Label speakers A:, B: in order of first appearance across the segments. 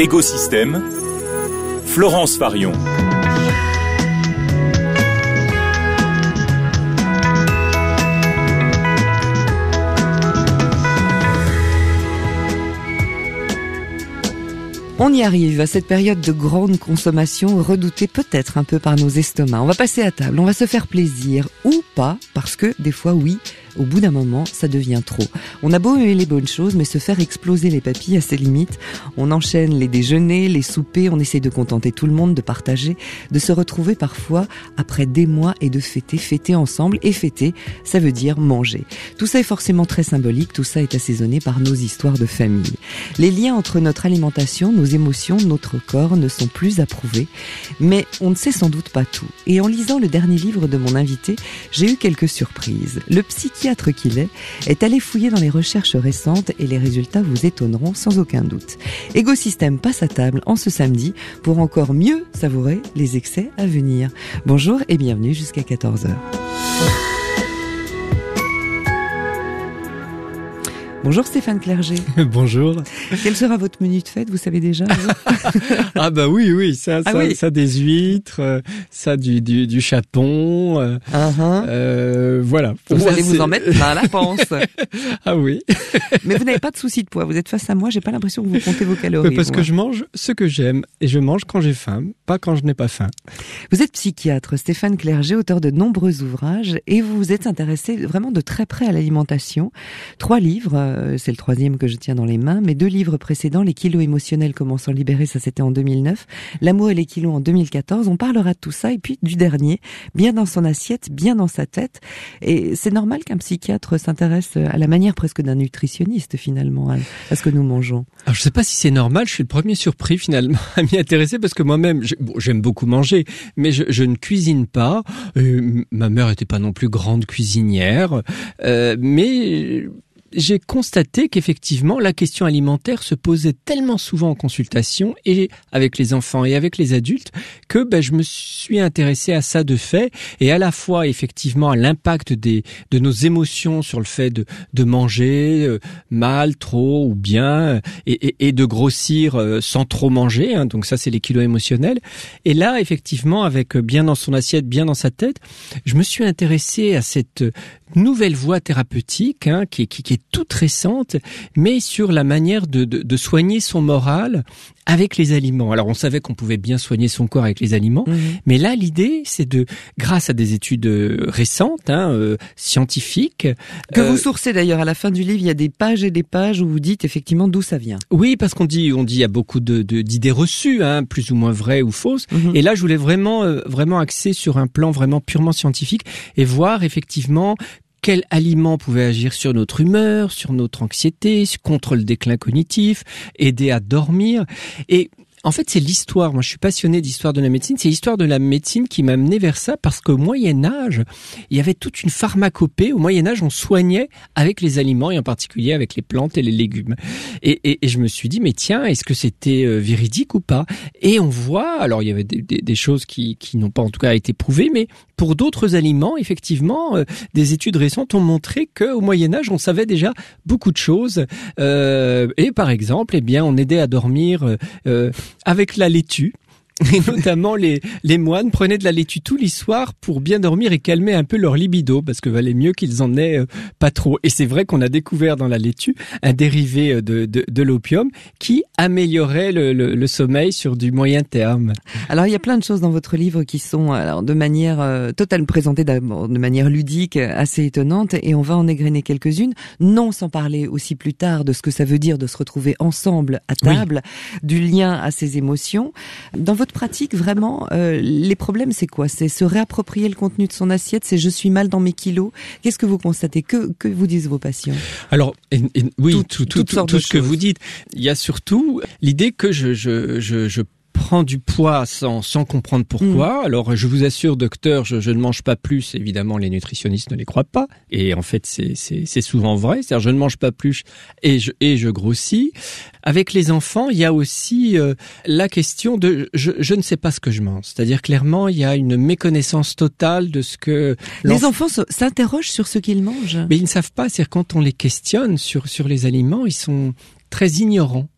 A: Écosystème, Florence Farion.
B: On y arrive à cette période de grande consommation redoutée peut-être un peu par nos estomacs. On va passer à table, on va se faire plaisir ou pas, parce que des fois oui, au bout d'un moment, ça devient trop. On a beau aimer les bonnes choses, mais se faire exploser les papilles à ses limites. On enchaîne les déjeuners, les soupers, on essaie de contenter tout le monde, de partager, de se retrouver parfois après des mois et de fêter, fêter ensemble. Et fêter, ça veut dire manger. Tout ça est forcément très symbolique, tout ça est assaisonné par nos histoires de famille. Les liens entre notre alimentation, nos émotions, notre corps ne sont plus approuvés, mais on ne sait sans doute pas tout. Et en lisant le dernier livre de mon invité, j'ai eu quelques surprises. Le psychiatre qu'il est, est allé fouiller dans les recherches récentes et les résultats vous étonneront sans aucun doute. Égosystème passe à table en ce samedi pour encore mieux savourer les excès à venir. Bonjour et bienvenue jusqu'à 14h. Bonjour Stéphane Clerget.
C: Bonjour.
B: Quel sera votre menu de fête, vous savez déjà
C: Ah bah oui, oui, ça, ah ça, ça, des huîtres, euh, ça du, du, du chapon, euh, uh-huh. euh, voilà.
B: Vous allez vous en mettre plein la panse.
C: ah oui.
B: Mais vous n'avez pas de souci de poids, vous êtes face à moi, j'ai pas l'impression que vous comptez vos calories.
C: parce que je mange ce que j'aime et je mange quand j'ai faim, pas quand je n'ai pas faim.
B: Vous êtes psychiatre, Stéphane Clerget, auteur de nombreux ouvrages et vous vous êtes intéressé vraiment de très près à l'alimentation. Trois livres euh, c'est le troisième que je tiens dans les mains. Mes deux livres précédents, Les kilos émotionnels, comment s'en libérer, ça c'était en 2009. L'amour et les kilos en 2014. On parlera de tout ça et puis du dernier, bien dans son assiette, bien dans sa tête. Et c'est normal qu'un psychiatre s'intéresse à la manière presque d'un nutritionniste finalement à, ce que nous mangeons.
C: Alors je sais pas si c'est normal. Je suis le premier surpris finalement à m'y intéresser parce que moi-même j'aime beaucoup manger, mais je, ne cuisine pas. Euh, ma mère était pas non plus grande cuisinière, euh, mais j'ai constaté qu'effectivement la question alimentaire se posait tellement souvent en consultation et avec les enfants et avec les adultes que ben, je me suis intéressé à ça de fait et à la fois effectivement à l'impact des de nos émotions sur le fait de, de manger euh, mal, trop ou bien et, et, et de grossir euh, sans trop manger. Hein, donc ça c'est les kilos émotionnels. Et là effectivement avec euh, bien dans son assiette, bien dans sa tête, je me suis intéressé à cette nouvelle voie thérapeutique hein, qui, est toute récente, mais sur la manière de, soigner son moral avec les aliments. Alors on savait qu'on pouvait bien soigner son corps avec les aliments, mhm. mais là l'idée c'est de, grâce à des études euh, récentes, hein, euh, scientifiques,
B: que vous euh, sourcez d'ailleurs à la fin du livre, il y a des pages et des pages où vous dites effectivement d'où ça vient.
C: Oui, parce qu'on dit, on dit il y a beaucoup de, d'idées reçues, hein, plus ou moins vraies ou fausses, mhm. et là je voulais vraiment, vraiment axer sur un plan vraiment purement scientifique et voir effectivement quel aliment pouvait agir sur notre humeur, sur notre anxiété, contre le déclin cognitif, aider à dormir? Et en fait, c'est l'histoire. Moi, je suis passionné d'histoire de la médecine. C'est l'histoire de la médecine qui m'a amené vers ça parce qu'au Moyen Âge, il y avait toute une pharmacopée. Au Moyen Âge, on soignait avec les aliments et en particulier avec les plantes et les légumes. Et, et, et je me suis dit, mais tiens, est-ce que c'était euh, véridique ou pas? Et on voit, alors il y avait des, des, choses qui, qui n'ont pas en tout cas été prouvées, mais pour d'autres aliments, effectivement, euh, des études récentes ont montré qu'au Moyen Âge, on savait déjà beaucoup de choses. Euh, et par exemple, eh bien, on aidait à dormir euh, avec la laitue. Et notamment les, les moines prenaient de la laitue tous les soirs pour bien dormir et calmer un peu leur libido parce que valait mieux qu'ils en aient euh, pas trop. Et c'est vrai qu'on a découvert dans la laitue un dérivé euh, de, de, de l'opium qui améliorait le, le, le, sommeil sur du moyen terme.
B: Alors il y a plein de choses dans votre livre qui sont alors, de manière euh, totalement présentées de manière ludique, assez étonnante et on va en égrener quelques-unes. Non sans parler aussi plus tard de ce que ça veut dire de se retrouver ensemble à table, du lien à ses émotions. Dans votre pratique, vraiment, euh, les problèmes, c'est quoi? C'est se réapproprier le contenu de son assiette, c'est je suis mal dans mes kilos. Qu'est-ce que vous constatez? Que, que vous disent vos patients?
C: Alors, oui, tout, tout, tout, ce que vous dites. Il y a surtout l'idée que je, je, je, je prend du poids sans, sans comprendre pourquoi. Mm. Alors, je vous assure, docteur, je, je, ne mange pas plus. Évidemment, les nutritionnistes ne les croient pas. Et en fait, c'est souvent vrai. C'est-à-dire, je ne mange pas plus et je, et je grossis. Avec les enfants, il y a aussi euh, la question de je, je, ne sais pas ce que je mange. C'est-à-dire, clairement, il y a une méconnaissance totale de ce que...
B: Les enfants s'interrogent sur ce qu'ils mangent.
C: Mais ils ne savent pas. C'est-à-dire, quand on les questionne sur, sur les aliments, ils sont très ignorants.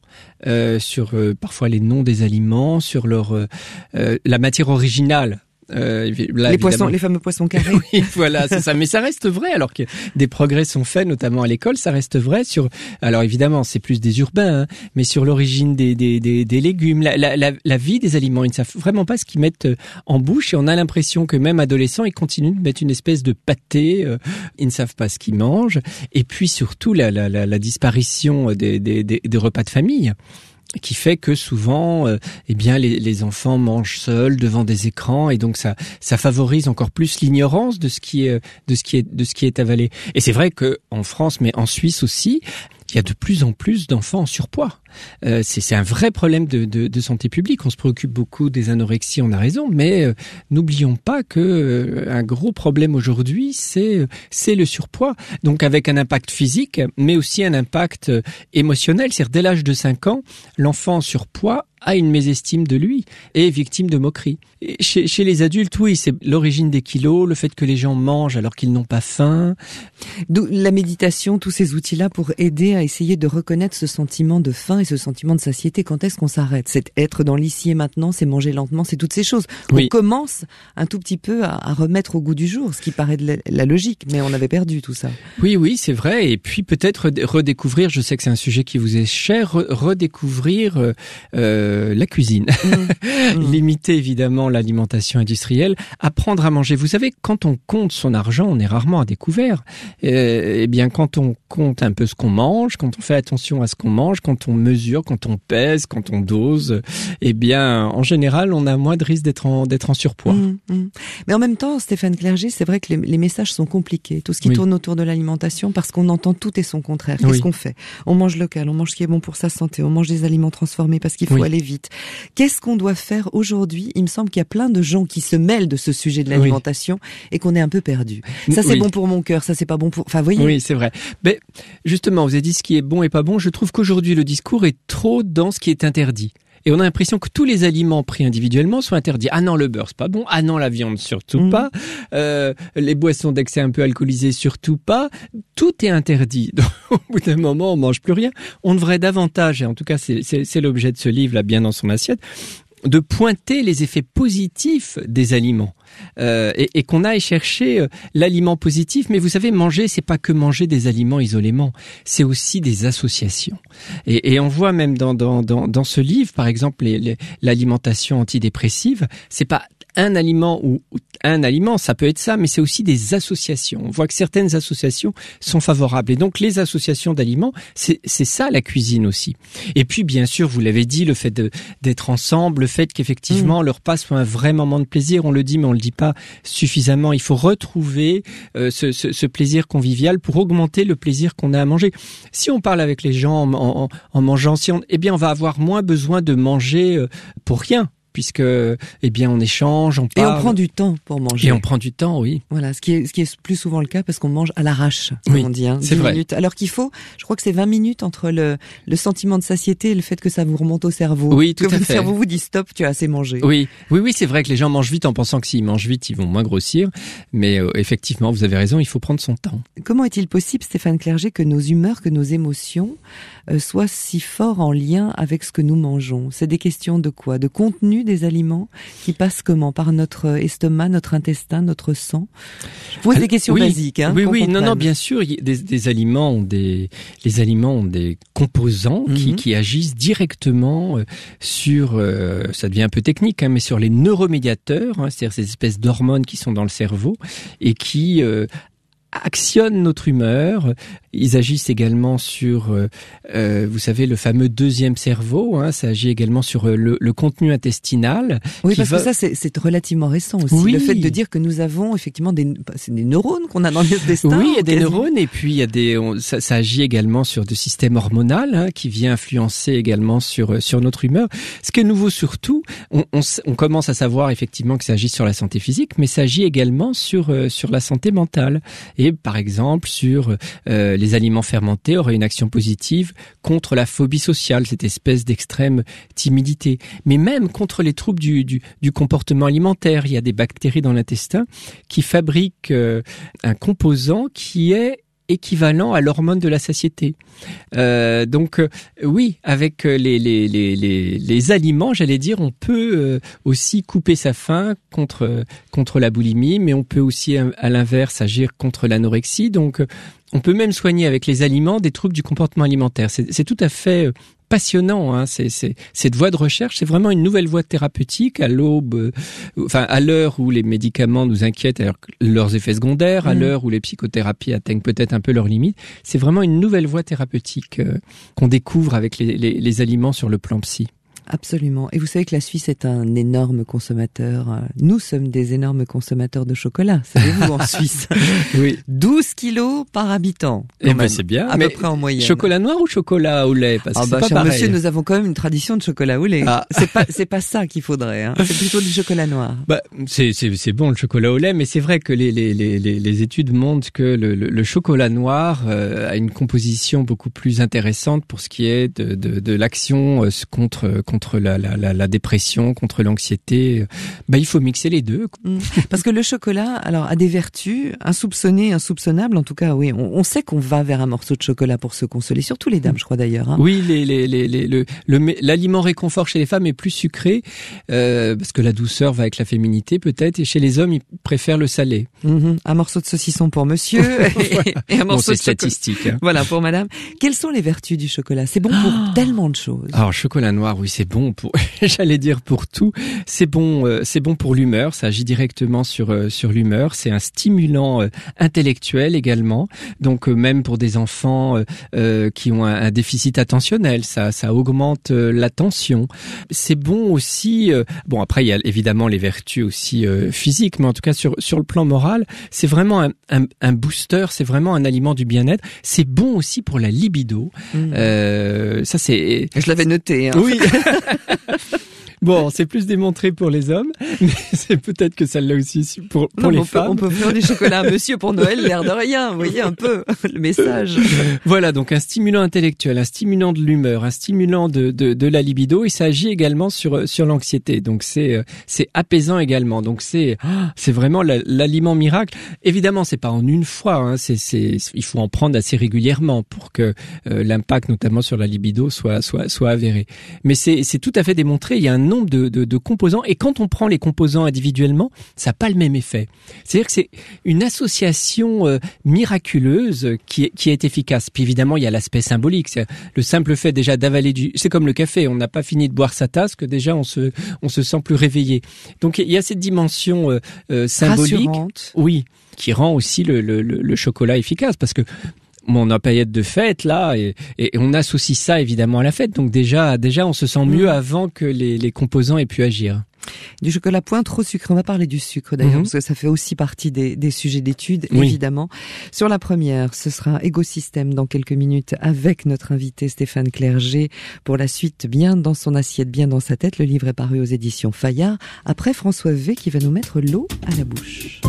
C: Sur parfois les noms des aliments, sur leur la matière originale
B: euh, les poissons, les fameux poissons carrés.
C: oui, voilà, c'est ça. Mais ça reste vrai, alors que des progrès sont faits, notamment à l'école, ça reste vrai sur. Alors évidemment, c'est plus des urbains, hein, mais sur l'origine des, des, des, des, légumes, la, la, la, la, vie des aliments, ils ne savent vraiment pas ce qu'ils mettent euh, en bouche, et on a l'impression que même adolescents, ils continuent de mettre une espèce de pâté. Euh, ils ne savent pas ce qu'ils mangent, et puis surtout la, la, la, disparition des, des, des repas de famille qui fait que souvent, euh, eh bien, les, les, enfants mangent seuls devant des écrans et donc ça, ça favorise encore plus l'ignorance de ce qui est, de ce qui est, de ce qui est avalé. Et c'est vrai que en France, mais en Suisse aussi, il y a de plus en plus d'enfants en surpoids. Euh, c'est un vrai problème de, santé publique. On se préoccupe beaucoup des anorexies, on a raison, mais euh, n'oublions pas que euh, un gros problème aujourd'hui, c'est le surpoids. Donc avec un impact physique, mais aussi un impact émotionnel. C'est-à-dire dès l'âge de 5 ans, l'enfant en surpoids a une mésestime de lui et est victime de moqueries. chez, chez, les adultes, oui, c'est l'origine des kilos, le fait que les gens mangent alors qu'ils n'ont pas faim.
B: La méditation, tous ces outils-là pour aider à essayer de reconnaître ce sentiment de faim et ce sentiment de satiété. Quand est-ce qu'on s'arrête? C'est être dans l'ici et maintenant, c'est manger lentement, c'est toutes ces choses. On commence un tout petit peu à, remettre au goût du jour, ce qui paraît de la, logique, mais on avait perdu tout ça.
C: Oui, oui, c'est vrai. Et puis peut-être redécouvrir, je sais que c'est un sujet qui vous est cher, redécouvrir... Euh, euh la cuisine, mmh. mmh. limiter évidemment l'alimentation industrielle, apprendre à manger. Vous savez, quand on compte son argent, on est rarement à découvert. Euh, eh bien, quand on compte un peu ce qu'on mange, quand on fait attention à ce qu'on mange, quand on mesure, quand on pèse, quand on dose, eh bien, en général, on a moins de risque d'être en d'être en surpoids. Mmh,
B: Mais en même temps, Stéphane Clerget, c'est vrai que les, messages sont compliqués. Tout ce qui tourne autour de l'alimentation, parce qu'on entend tout et son contraire. Qu'est-ce qu'on fait? On mange local, on mange ce qui est bon pour sa santé, on mange des aliments transformés parce qu'il faut aller vite. Qu'est-ce qu'on doit faire aujourd'hui? Il me semble qu'il y a plein de gens qui se mêlent de ce sujet de l'alimentation et qu'on est un peu perdu. Ça c'est bon pour mon cœur, ça c'est pas bon pour. Enfin, voyez.
C: Oui, c'est vrai. Mais justement, vous avez dit ce qui est bon et pas bon. Je trouve qu'aujourd'hui le discours est trop dans ce qui est interdit. Et on a l'impression que tous les aliments pris individuellement sont interdits. Ah non, le beurre c'est pas bon. Ah non, la viande surtout mm. pas. Euh, les boissons d'excès un peu alcoolisées surtout pas. Tout est interdit. Donc, au bout d'un moment, on mange plus rien. On devrait davantage, et en tout cas c'est l'objet de ce livre là, bien dans son assiette, de pointer les effets positifs des aliments euh, et, et qu'on aille chercher euh, l'aliment positif. Mais vous savez, manger, c'est pas que manger des aliments isolément, c'est aussi des associations. Et, et on voit même dans, dans, dans, dans, ce livre, par exemple, l'alimentation antidépressive, c'est pas un aliment ou un aliment, ça peut être ça, mais c'est aussi des associations. On voit que certaines associations sont favorables. Et donc les associations d'aliments, c'est ça la cuisine aussi. Et puis bien sûr, vous l'avez dit, le fait d'être ensemble, le fait qu'effectivement mmh. le repas soit un vrai moment de plaisir, on le dit, mais on le dit pas suffisamment. Il faut retrouver euh, ce, ce, ce, plaisir convivial pour augmenter le plaisir qu'on a à manger. Si on parle avec les gens en, en, en mangeant, si on, eh bien on va avoir moins besoin de manger euh, pour rien puisque eh bien on échange, on parle.
B: Et on prend du temps pour manger.
C: Et on prend du temps, oui.
B: Voilà, ce qui est ce qui est plus souvent le cas parce qu'on mange à l'arrache, comme on dit. Hein,
C: c'est vrai.
B: Minutes. Alors qu'il faut, je crois que c'est 20 minutes entre le le sentiment de satiété et le fait que ça vous remonte au cerveau.
C: Oui, tout
B: que
C: à
B: le cerveau vous dit stop, tu as assez mangé.
C: Oui, oui, oui, c'est vrai que les gens mangent vite en pensant que s'ils mangent vite, ils vont moins grossir. Mais euh, effectivement, vous avez raison, il faut prendre son temps.
B: Comment est-il possible, Stéphane Clerget, que nos humeurs, que nos émotions euh, soient si forts en lien avec ce que nous mangeons? C'est des questions de quoi? De contenu des aliments qui passe comment Par notre estomac, notre intestin, notre sang? Je pose des questions basiques. Hein,
C: oui, oui, non, non, bien sûr, des, des, aliments ont des, les aliments ont des composants qui, mhm. qui, agissent directement euh, sur, euh, ça devient un peu technique, hein, mais sur les neuromédiateurs, hein, c'est-à-dire ces espèces d'hormones qui sont dans le cerveau et qui euh, actionnent notre humeur. Ils agissent également sur, euh, euh, vous savez, le fameux deuxième cerveau. Hein, ça agit également sur euh, le, le contenu intestinal.
B: Oui, parce que ça, c'est relativement récent aussi. Oui. Le fait de dire que nous avons effectivement des, des neurones qu'on a dans l'intestin.
C: Oui, il y a des neurones et puis il y a des, ça, ça, agit également sur le système hormonal hein, qui vient influencer également sur sur notre humeur. Ce qui est nouveau surtout, on, on, on commence à savoir effectivement que ça agit sur la santé physique, mais ça agit également sur sur la santé mentale et par exemple sur euh, les aliments fermentés aurait une action positive contre la phobie sociale, cette espèce d'extrême timidité, mais même contre les troubles du, du, du, comportement alimentaire. Il y a des bactéries dans l'intestin qui fabriquent euh, un composant qui est équivalent à l'hormone de la satiété. Euh, donc euh, oui, avec les, les, les, les, les aliments, j'allais dire, on peut euh, aussi couper sa faim contre contre la boulimie, mais on peut aussi à l'inverse agir contre l'anorexie. Donc on peut même soigner avec les aliments des troubles du comportement alimentaire. C'est tout à fait passionnant. Hein. C'est, cette voie de recherche, c'est vraiment une nouvelle voie thérapeutique à l'aube, euh, enfin à l'heure où les médicaments nous inquiètent, alors leurs effets secondaires, à mmh. l'heure où les psychothérapies atteignent peut-être un peu leurs limites. C'est vraiment une nouvelle voie thérapeutique euh, qu'on découvre avec les, les aliments sur le plan psy.
B: Absolument. Et vous savez que la Suisse est un énorme consommateur. Nous sommes des énormes consommateurs de chocolat, savez-vous, en Suisse.
C: oui.
B: 12 kilos par habitant.
C: Eh ben, c'est bien.
B: À peu près en moyenne.
C: Chocolat noir ou chocolat au lait?
B: Parce ah bah, cher monsieur, nous avons quand même une tradition de chocolat au lait. Ah. C'est pas, c'est pas ça qu'il faudrait, hein. C'est plutôt du chocolat noir.
C: Bah, c'est, c'est, c'est bon le chocolat au lait, mais c'est vrai que les, les, les, les, études montrent que le, le, chocolat noir euh, a une composition beaucoup plus intéressante pour ce qui est de, de, de l'action euh, contre, contre contre la, la, la, dépression, contre l'anxiété. Bah, il faut mixer les deux. Mm.
B: Parce que le chocolat, alors, a des vertus insoupçonnées, insoupçonnables. En tout cas, oui, on, on sait qu'on va vers un morceau de chocolat pour se consoler. Surtout les dames, je crois d'ailleurs. Hein.
C: Oui, les, les, les, le, l'aliment réconfort chez les femmes est plus sucré euh, parce que la douceur va avec la féminité peut-être. Et chez les hommes, ils préfèrent le salé.
B: Mm-hmm. Un morceau de saucisson pour monsieur
C: et, un morceau de statistique. Hein.
B: Voilà pour madame. Quelles sont les vertus du chocolat? C'est bon pour ah. tellement de choses.
C: Alors chocolat noir, oui, c'est bon pour, j'allais dire pour tout. C'est bon, euh, c'est bon pour l'humeur. Ça agit directement sur euh, sur l'humeur. C'est un stimulant euh, intellectuel également. Donc même pour des enfants qui ont un, déficit attentionnel, ça ça augmente l'attention. C'est bon aussi. bon après il y a évidemment les vertus aussi physiques, mais en tout cas sur sur le plan moral, c'est vraiment un, un, un booster. C'est vraiment un aliment du bien-être. C'est bon aussi pour la libido. Mmh. ça c'est.
B: Je l'avais noté. Hein.
C: Oui. ハハハハ! Bon, c'est plus démontré pour les hommes, mais c'est peut-être que ça l'a aussi pour, pour les femmes.
B: on peut faire du chocolat à monsieur pour Noël, l'air de rien, vous voyez un peu le message.
C: Voilà, donc un stimulant intellectuel, un stimulant de l'humeur, un stimulant de, de, de, la libido, et ça agit également sur, sur l'anxiété. Donc c'est c'est apaisant également. Donc c'est c'est vraiment l'aliment miracle. Évidemment, c'est pas en une fois, hein, c'est c'est il faut en prendre assez régulièrement pour que euh, l'impact, notamment sur la libido, soit soit soit avéré. Mais c'est c'est tout à fait démontré. Il y a un nombre de, de, de, composants et quand on prend les composants individuellement, ça n'a pas le même effet. C'est-à-dire que c'est une association euh, miraculeuse qui est, qui est efficace. Puis évidemment, il y a l'aspect symbolique. C'est le simple fait déjà d'avaler du. C'est comme le café. On n'a pas fini de boire sa tasse que déjà on se on se sent plus réveillé. Donc il y a cette dimension euh, euh symbolique. Oui qui rend aussi le, le, le, chocolat efficace parce que mon a période de fête là et, et, on associe ça évidemment à la fête donc déjà déjà on se sent mieux mm. avant que les, les composants aient pu agir.
B: Du chocolat point trop sucré. On va parler du sucre d'ailleurs mm-hmm. parce que ça fait aussi partie des, des sujets d'étude évidemment. Sur la première, ce sera écosystème dans quelques minutes avec notre invité Stéphane Clerget pour la suite bien dans son assiette, bien dans sa tête. Le livre est paru aux éditions Fayard. Après François V qui va nous mettre l'eau à la bouche.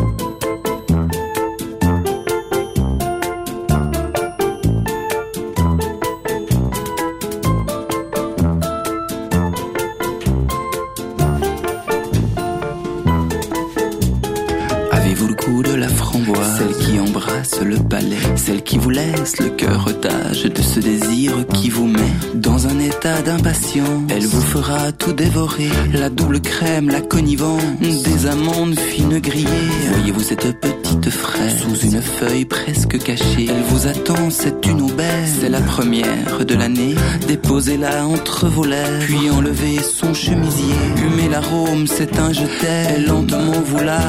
D: Celle qui embrasse le palais, celle qui vous laisse le cœur otage de ce désir qui vous met dans un état d'impatience. Elle vous fera tout dévorer, la double crème, la connivence, des amandes fines grillées. Voyez-vous cette petite fraise sous une feuille presque cachée? Elle vous attend, c'est une aubaine, c'est la première de l'année. Déposez-la entre vos lèvres, puis enlevez son chemisier. Humez l'arôme, c'est un je t'aime, lentement vous la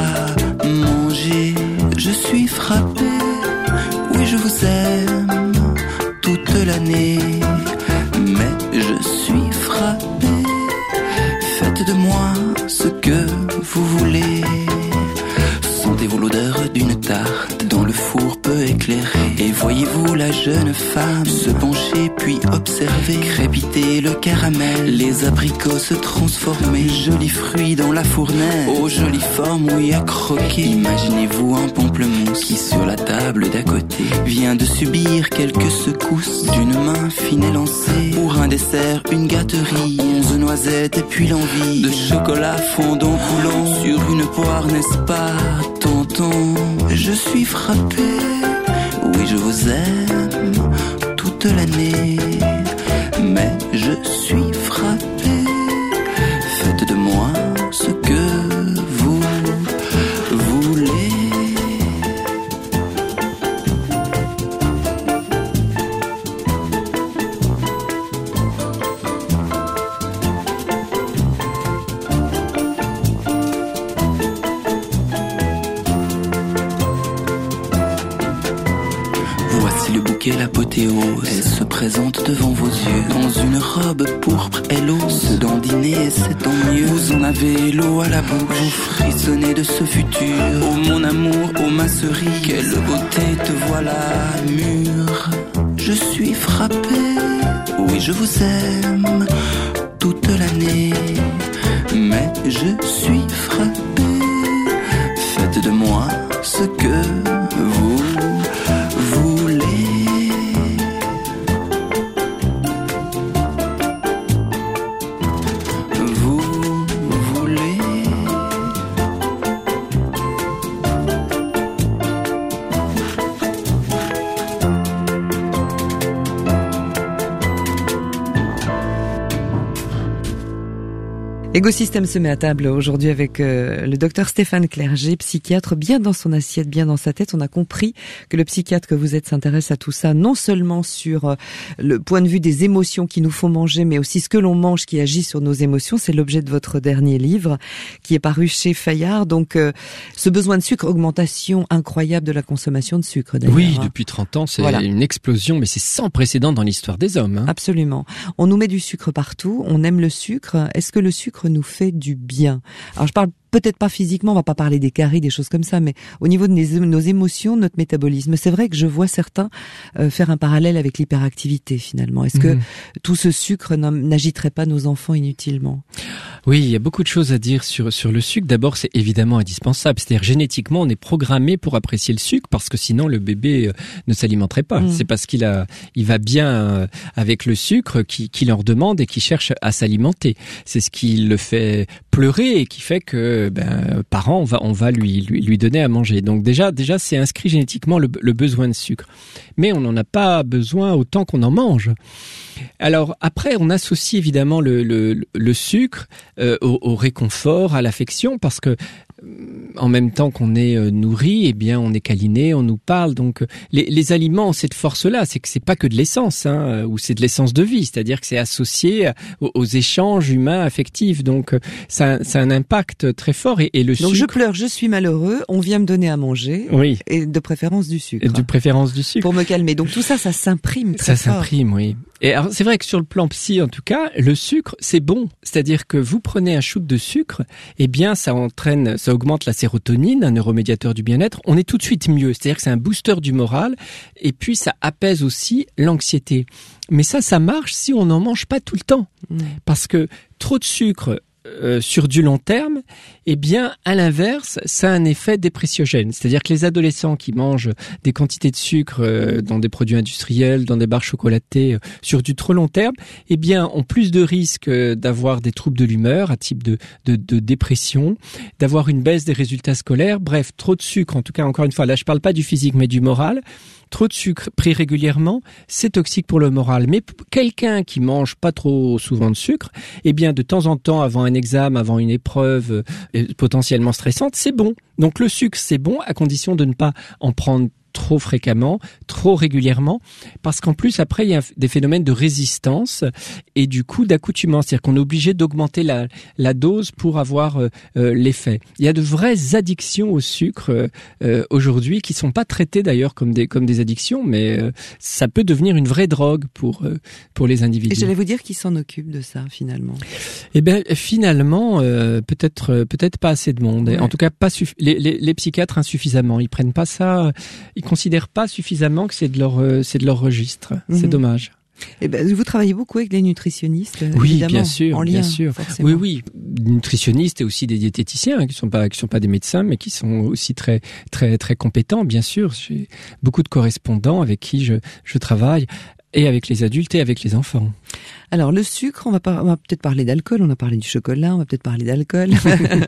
D: mangez je suis frappé, oui je vous aime toute l'année, mais je suis frappé, faites de moi jeune femme se pencher puis observer Crépiter le caramel, les abricots se transformer Jolis fruits dans la fournaise, aux jolies formes oui à croquer. Imaginez-vous un pamplemousse qui sur la table d'à côté Vient de subir quelques secousses d'une main fine élancée Pour un dessert, une gâterie, onze noisettes et puis l'envie De chocolat fondant coulant sur une poire n'est-ce pas je suis frappé, Oui, je vous aime toute l'année, mais je suis ce futur. Oh mon amour, oh ma cerise. Quelle beauté te voilà mûre. Je suis frappé. Oui, je vous aime toute l'année. Mais je suis frappé. Faites de moi ce que vous
B: Écosystème se met à table aujourd'hui avec euh, le docteur Stéphane Clerget, psychiatre, bien dans son assiette, bien dans sa tête. On a compris que le psychiatre que vous êtes s'intéresse à tout ça, non seulement sur euh, le point de vue des émotions qui nous font manger, mais aussi ce que l'on mange qui agit sur nos émotions. C'est l'objet de votre dernier livre qui est paru chez Fayard. Donc, euh, ce besoin de sucre, augmentation incroyable de la consommation de sucre.
C: Oui,
B: hein.
C: depuis 30 ans, c'est
B: Voilà.
C: une explosion, mais c'est sans précédent dans l'histoire des hommes. hein.
B: Absolument. On nous met du sucre partout, on aime le sucre. Est-ce que le sucre nous fait du bien. Alors je parle peut-être pas physiquement, on va pas parler des caries, des choses comme ça, mais au niveau de nos émotions, notre métabolisme. C'est vrai que je vois certains euh, faire un parallèle avec l'hyperactivité finalement. Est-ce que
C: Mhm.
B: tout ce sucre n'agiterait pas nos enfants inutilement?
C: Oui, il y a beaucoup de choses à dire sur sur le sucre. D'abord, c'est évidemment indispensable. C'est-à-dire génétiquement, on est programmé pour apprécier le sucre parce que sinon le bébé euh, ne s'alimenterait pas.
B: Mm.
C: C'est parce qu'il a, il va bien euh, avec le sucre qui qui leur demande et qui cherche à s'alimenter. C'est ce qui le fait pleurer et qui fait que ben parents on va on va lui lui, lui donner à manger. Donc déjà déjà c'est inscrit génétiquement le, besoin de sucre. Mais on n'en a pas besoin autant qu'on en mange. Alors après, on associe évidemment le, le, le sucre euh, au, réconfort, à l'affection, parce que en même temps qu'on est euh, nourri, eh bien on est câliné, on nous parle. Donc euh, les, les aliments ont cette force-là, c'est que c'est pas que de l'essence, hein, euh, ou c'est de l'essence de vie, c'est-à-dire que c'est associé aux, aux échanges humains affectifs. Donc ça, ça a un impact très fort. Et, et le
B: Donc je pleure, je suis malheureux, on vient me donner à manger
C: oui,
B: et de préférence du sucre
C: de préférence du sucre.
B: pour me calmer. Donc tout ça, ça s'imprime très
C: Ça s'imprime, oui. Et c'est vrai que sur le plan psy, en tout cas, le sucre, c'est bon. C'est-à-dire que vous prenez un shoot de sucre, eh bien, ça entraîne, ça augmente la sérotonine, un neuromédiateur du bien-être. On est tout de suite mieux. C'est-à-dire que c'est un booster du moral. Et puis, ça apaise aussi l'anxiété. Mais ça, ça marche si on n'en mange pas tout le temps.
B: Mm.
C: Parce que trop de sucre euh, sur du long terme, eh bien, à l'inverse, ça a un effet dépressiogène. C'est-à-dire que les adolescents qui mangent des quantités de sucre euh, dans des produits industriels, dans des barres chocolatées, euh, sur du trop long terme, eh bien, ont plus de risques d'avoir des troubles de l'humeur, à type de, de, de dépression, d'avoir une baisse des résultats scolaires. Bref, trop de sucre, en tout cas, encore une fois, là, je parle pas du physique, mais du moral. Trop de sucre pris régulièrement, c'est toxique pour le moral. Mais quelqu'un qui mange pas trop souvent de sucre, eh bien, de temps en temps, avant un examen, avant une épreuve euh, potentiellement stressante, c'est bon. Donc le sucre, c'est bon à condition de ne pas en prendre trop fréquemment, trop régulièrement, parce qu'en plus après il y a des phénomènes de résistance et du coup d'accoutumance, c'est-à-dire qu'on est obligé d'augmenter la, la dose pour avoir euh, euh, l'effet. Il y a de vraies addictions au sucre euh, aujourd'hui qui sont pas traitées d'ailleurs comme des comme des addictions, mais euh, ça peut devenir une vraie drogue pour pour les
B: Et
C: individus.
B: j'allais vous dire qui s'en occupe de ça finalement.
C: Eh bien, finalement, peut-être peut-être pas assez de monde.
B: Ouais.
C: En tout cas, pas les, les, les psychiatres insuffisamment. Ils prennent pas ça. Ils considèrent pas suffisamment que c'est de leur euh, c'est de leur registre. C'est
B: Mhm.
C: dommage.
B: Eh ben, vous travaillez beaucoup avec les nutritionnistes, euh,
C: Oui,
B: évidemment,
C: bien sûr,
B: en
C: bien
B: lien,
C: sûr.
B: forcément.
C: Oui, oui, nutritionnistes et aussi des diététiciens hein, qui sont pas qui sont pas des médecins, mais qui sont aussi très très très compétents. Bien sûr, j'ai beaucoup de correspondants avec qui je je travaille. Et avec les adultes et avec les enfants.
B: Alors le sucre, on va, peut-être parler d'alcool, on a parlé du chocolat, on va peut-être parler d'alcool.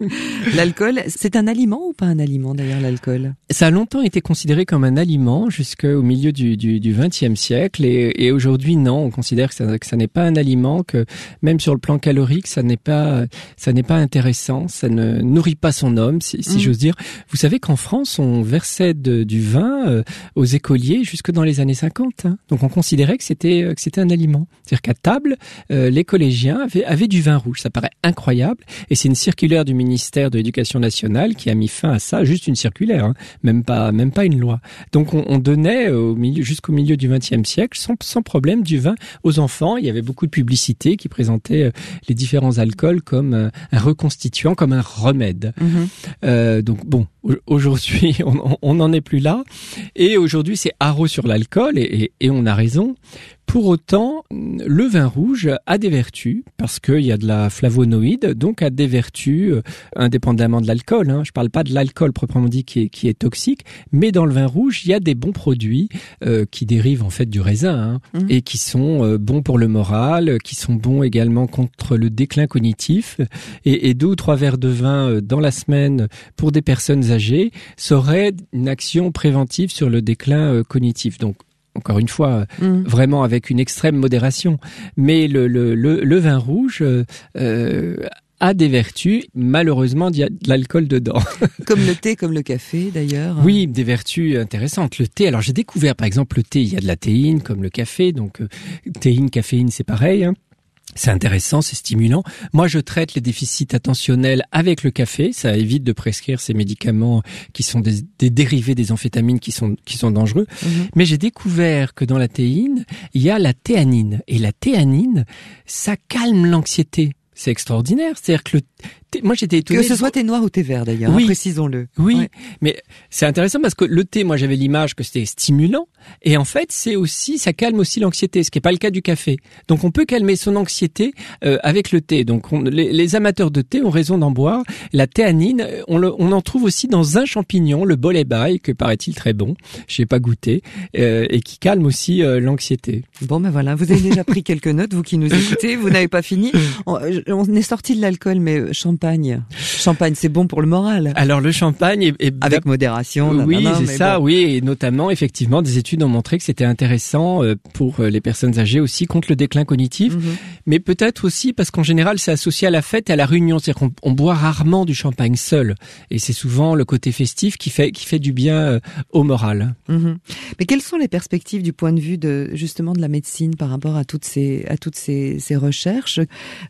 B: l'alcool, c'est un aliment ou pas un aliment d'ailleurs l'alcool?
C: Ça a longtemps été considéré comme un aliment jusqu'au milieu du, du, du XXe siècle et, et aujourd'hui non, on considère que ça, que ça n'est pas un aliment, que même sur le plan calorique, ça n'est pas ça n'est pas intéressant, ça ne nourrit pas son homme, si, si mm. j'ose dire. Vous savez qu'en France, on versait du vin euh, aux écoliers jusque dans les années 50, hein. donc on considérait que c'était que c'était un aliment, c'est-à-dire qu'à table euh, les collégiens avaient, du vin rouge. Ça paraît incroyable. Et c'est une circulaire du ministère de l'Éducation nationale qui a mis fin à ça, juste une circulaire, hein. même pas même pas une loi. Donc on, donnait au milieu jusqu'au milieu du XXe siècle sans, sans problème du vin aux enfants. Il y avait beaucoup de publicités qui présentaient euh, les différents alcools comme euh, un reconstituant, comme un remède. Mm-hmm. donc bon, aujourd'hui on n'en est plus là. Et aujourd'hui c'est haro sur l'alcool et, et on a raison pour autant, le vin rouge a des vertus parce qu'il y a de la flavonoïde, donc a des vertus euh, indépendamment de l'alcool. Hein. Je parle pas de l'alcool proprement dit qui est, qui est, toxique, mais dans le vin rouge, il y a des bons produits euh, qui dérivent en fait du raisin hein, mmh. et qui sont euh, bons pour le moral, qui sont bons également contre le déclin cognitif. Et, et deux ou trois verres de vin dans la semaine pour des personnes âgées serait une action préventive sur le déclin cognitif. Donc encore une fois, mm. vraiment avec une extrême modération. Mais le, le, le, vin rouge euh, a des vertus. Malheureusement, il y a de l'alcool dedans.
B: comme le thé, comme le café d'ailleurs.
C: Oui, des vertus intéressantes. Le thé, alors j'ai découvert par exemple le thé, il y a de la théine comme le café, donc euh, théine, caféine, c'est pareil. Hein. C'est intéressant, c'est stimulant. Moi, je traite les déficits attentionnels avec le café. Ça évite de prescrire ces médicaments qui sont des, dérivés des amphétamines qui sont qui sont dangereux. Mhm. Mais j'ai découvert que dans la théine, il y a la théanine et la théanine, ça calme l'anxiété. C'est extraordinaire. C'est-à-dire que le moi j'étais étonné.
B: Que ce soit thé noir ou thé vert d'ailleurs, hein, oui. précisons-le.
C: Oui, mais c'est intéressant parce que le thé, moi j'avais l'image que c'était stimulant, et en fait c'est aussi, ça calme aussi l'anxiété, ce qui n'est pas le cas du café. Donc on peut calmer son anxiété euh, avec le thé. Donc les, amateurs de thé ont raison d'en boire. La théanine, on, on, en trouve aussi dans un champignon, le bolébaï, que paraît-il très bon, je n'ai pas goûté, euh, et qui calme aussi euh, l'anxiété.
B: Bon ben voilà, vous avez déjà pris quelques notes, vous qui nous écoutez, vous n'avez pas fini. On, on est sorti de l'alcool, mais champagne champagne. c'est bon pour le moral.
C: Alors le champagne est,
B: avec modération.
C: Oui, c'est ça. Oui, et notamment effectivement, des études ont montré que c'était intéressant euh, pour euh, les personnes âgées aussi contre le déclin cognitif, mhm. mais peut-être aussi parce qu'en général, c'est associé à la fête et à la réunion. C'est-à-dire qu'on boit rarement du champagne seul, et c'est souvent le côté festif qui fait qui fait du bien euh, au moral.
B: Mhm. Mais quelles sont les perspectives du point de vue de justement de la médecine par rapport à toutes ces à toutes ces, ces recherches?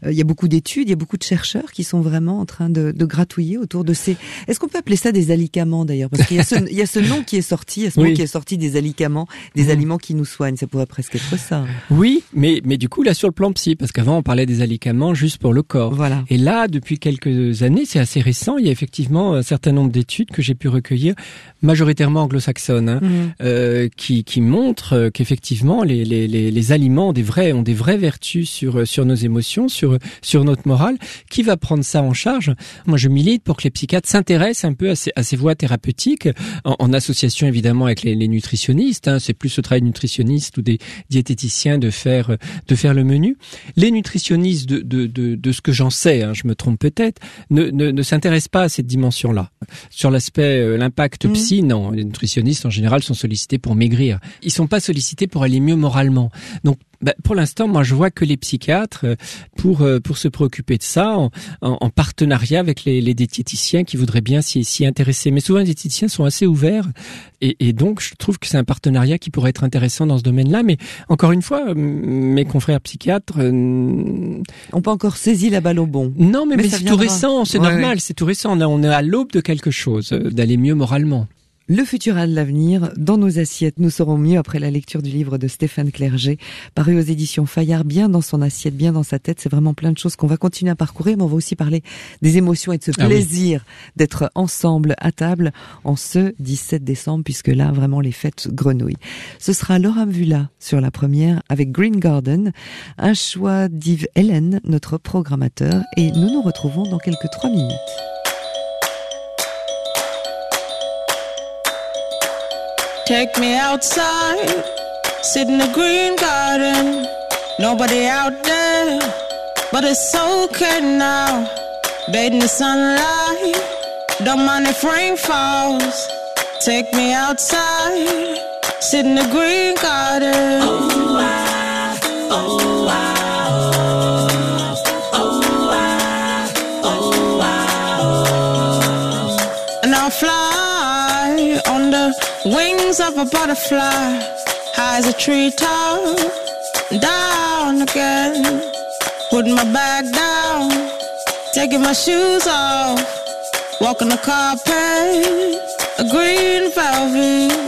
B: Il y a beaucoup d'études, il y a beaucoup de chercheurs qui sont vraiment en train de, gratouiller autour de ces. Est-ce qu'on peut appeler ça des alicaments d'ailleurs? Parce qu'il y, a ce, il y a ce nom qui est sorti, il y a ce nom qui est sorti des alicaments, des mmh. aliments qui nous soignent. Ça pourrait presque être ça.
C: Oui, mais mais du coup là sur le plan psy, parce qu'avant on parlait des alicaments juste pour le corps.
B: Voilà.
C: Et là depuis quelques années, c'est assez récent, il y a effectivement un certain nombre d'études que j'ai pu recueillir, majoritairement anglo-saxonnes, hein, mmh. euh, qui qui montrent qu'effectivement les, les, les, les aliments ont des vrais ont des vraies vertus sur sur nos émotions, sur sur notre morale. Qui va prendre ça en charge. Moi, je milite pour que les psychiatres s'intéressent un peu à ces, à ces voies thérapeutiques, en, association évidemment avec les, les nutritionnistes. Hein. C'est plus le travail nutritionniste ou des diététiciens de faire de faire le menu. Les nutritionnistes, de, de, de, de ce que j'en sais, hein, je me trompe peut-être, ne, ne, ne s'intéressent pas à cette dimension-là. Sur l'aspect, euh, l'impact mmh. psy, non. Les nutritionnistes en général sont sollicités pour maigrir. Ils sont pas sollicités pour aller mieux moralement. Donc bah, pour l'instant, moi, je vois que les psychiatres, euh, pour euh, pour se préoccuper de ça, en, en, partenariat avec les, les, diététiciens qui voudraient bien s'y intéresser. Mais souvent, les diététiciens sont assez ouverts, et, et donc je trouve que c'est un partenariat qui pourrait être intéressant dans ce domaine-là. Mais encore une fois, mes confrères psychiatres
B: euh, ont pas encore saisi la balle au bon.
C: Non, mais, mais, c'est tout récent, c'est normal, c'est tout récent. On est à l'aube de quelque chose, d'aller mieux moralement.
B: Le futur de l'avenir. Dans nos assiettes, nous saurons mieux après la lecture du livre de Stéphane Clerget, paru aux éditions Fayard, bien dans son assiette, bien dans sa tête. C'est vraiment plein de choses qu'on va continuer à parcourir, mais on va aussi parler des émotions et de ce ah plaisir d'être ensemble à table en ce 17 décembre, puisque là, vraiment, les fêtes grenouillent. Ce sera Laura Mvula sur la première avec Green Garden, un choix d'Yves Hélène, notre programmateur, et nous nous retrouvons dans quelques trois minutes.
E: Take me outside sit in the green garden. Nobody out there, but it's okay now. Bathe in the sunlight, don't mind if rain falls. Take me outside, sit in the green garden. Oh, oh, wings of a butterfly, high as a treetop, down again. Putting my bag down, taking my shoes off, walking the carpet, a green velvet.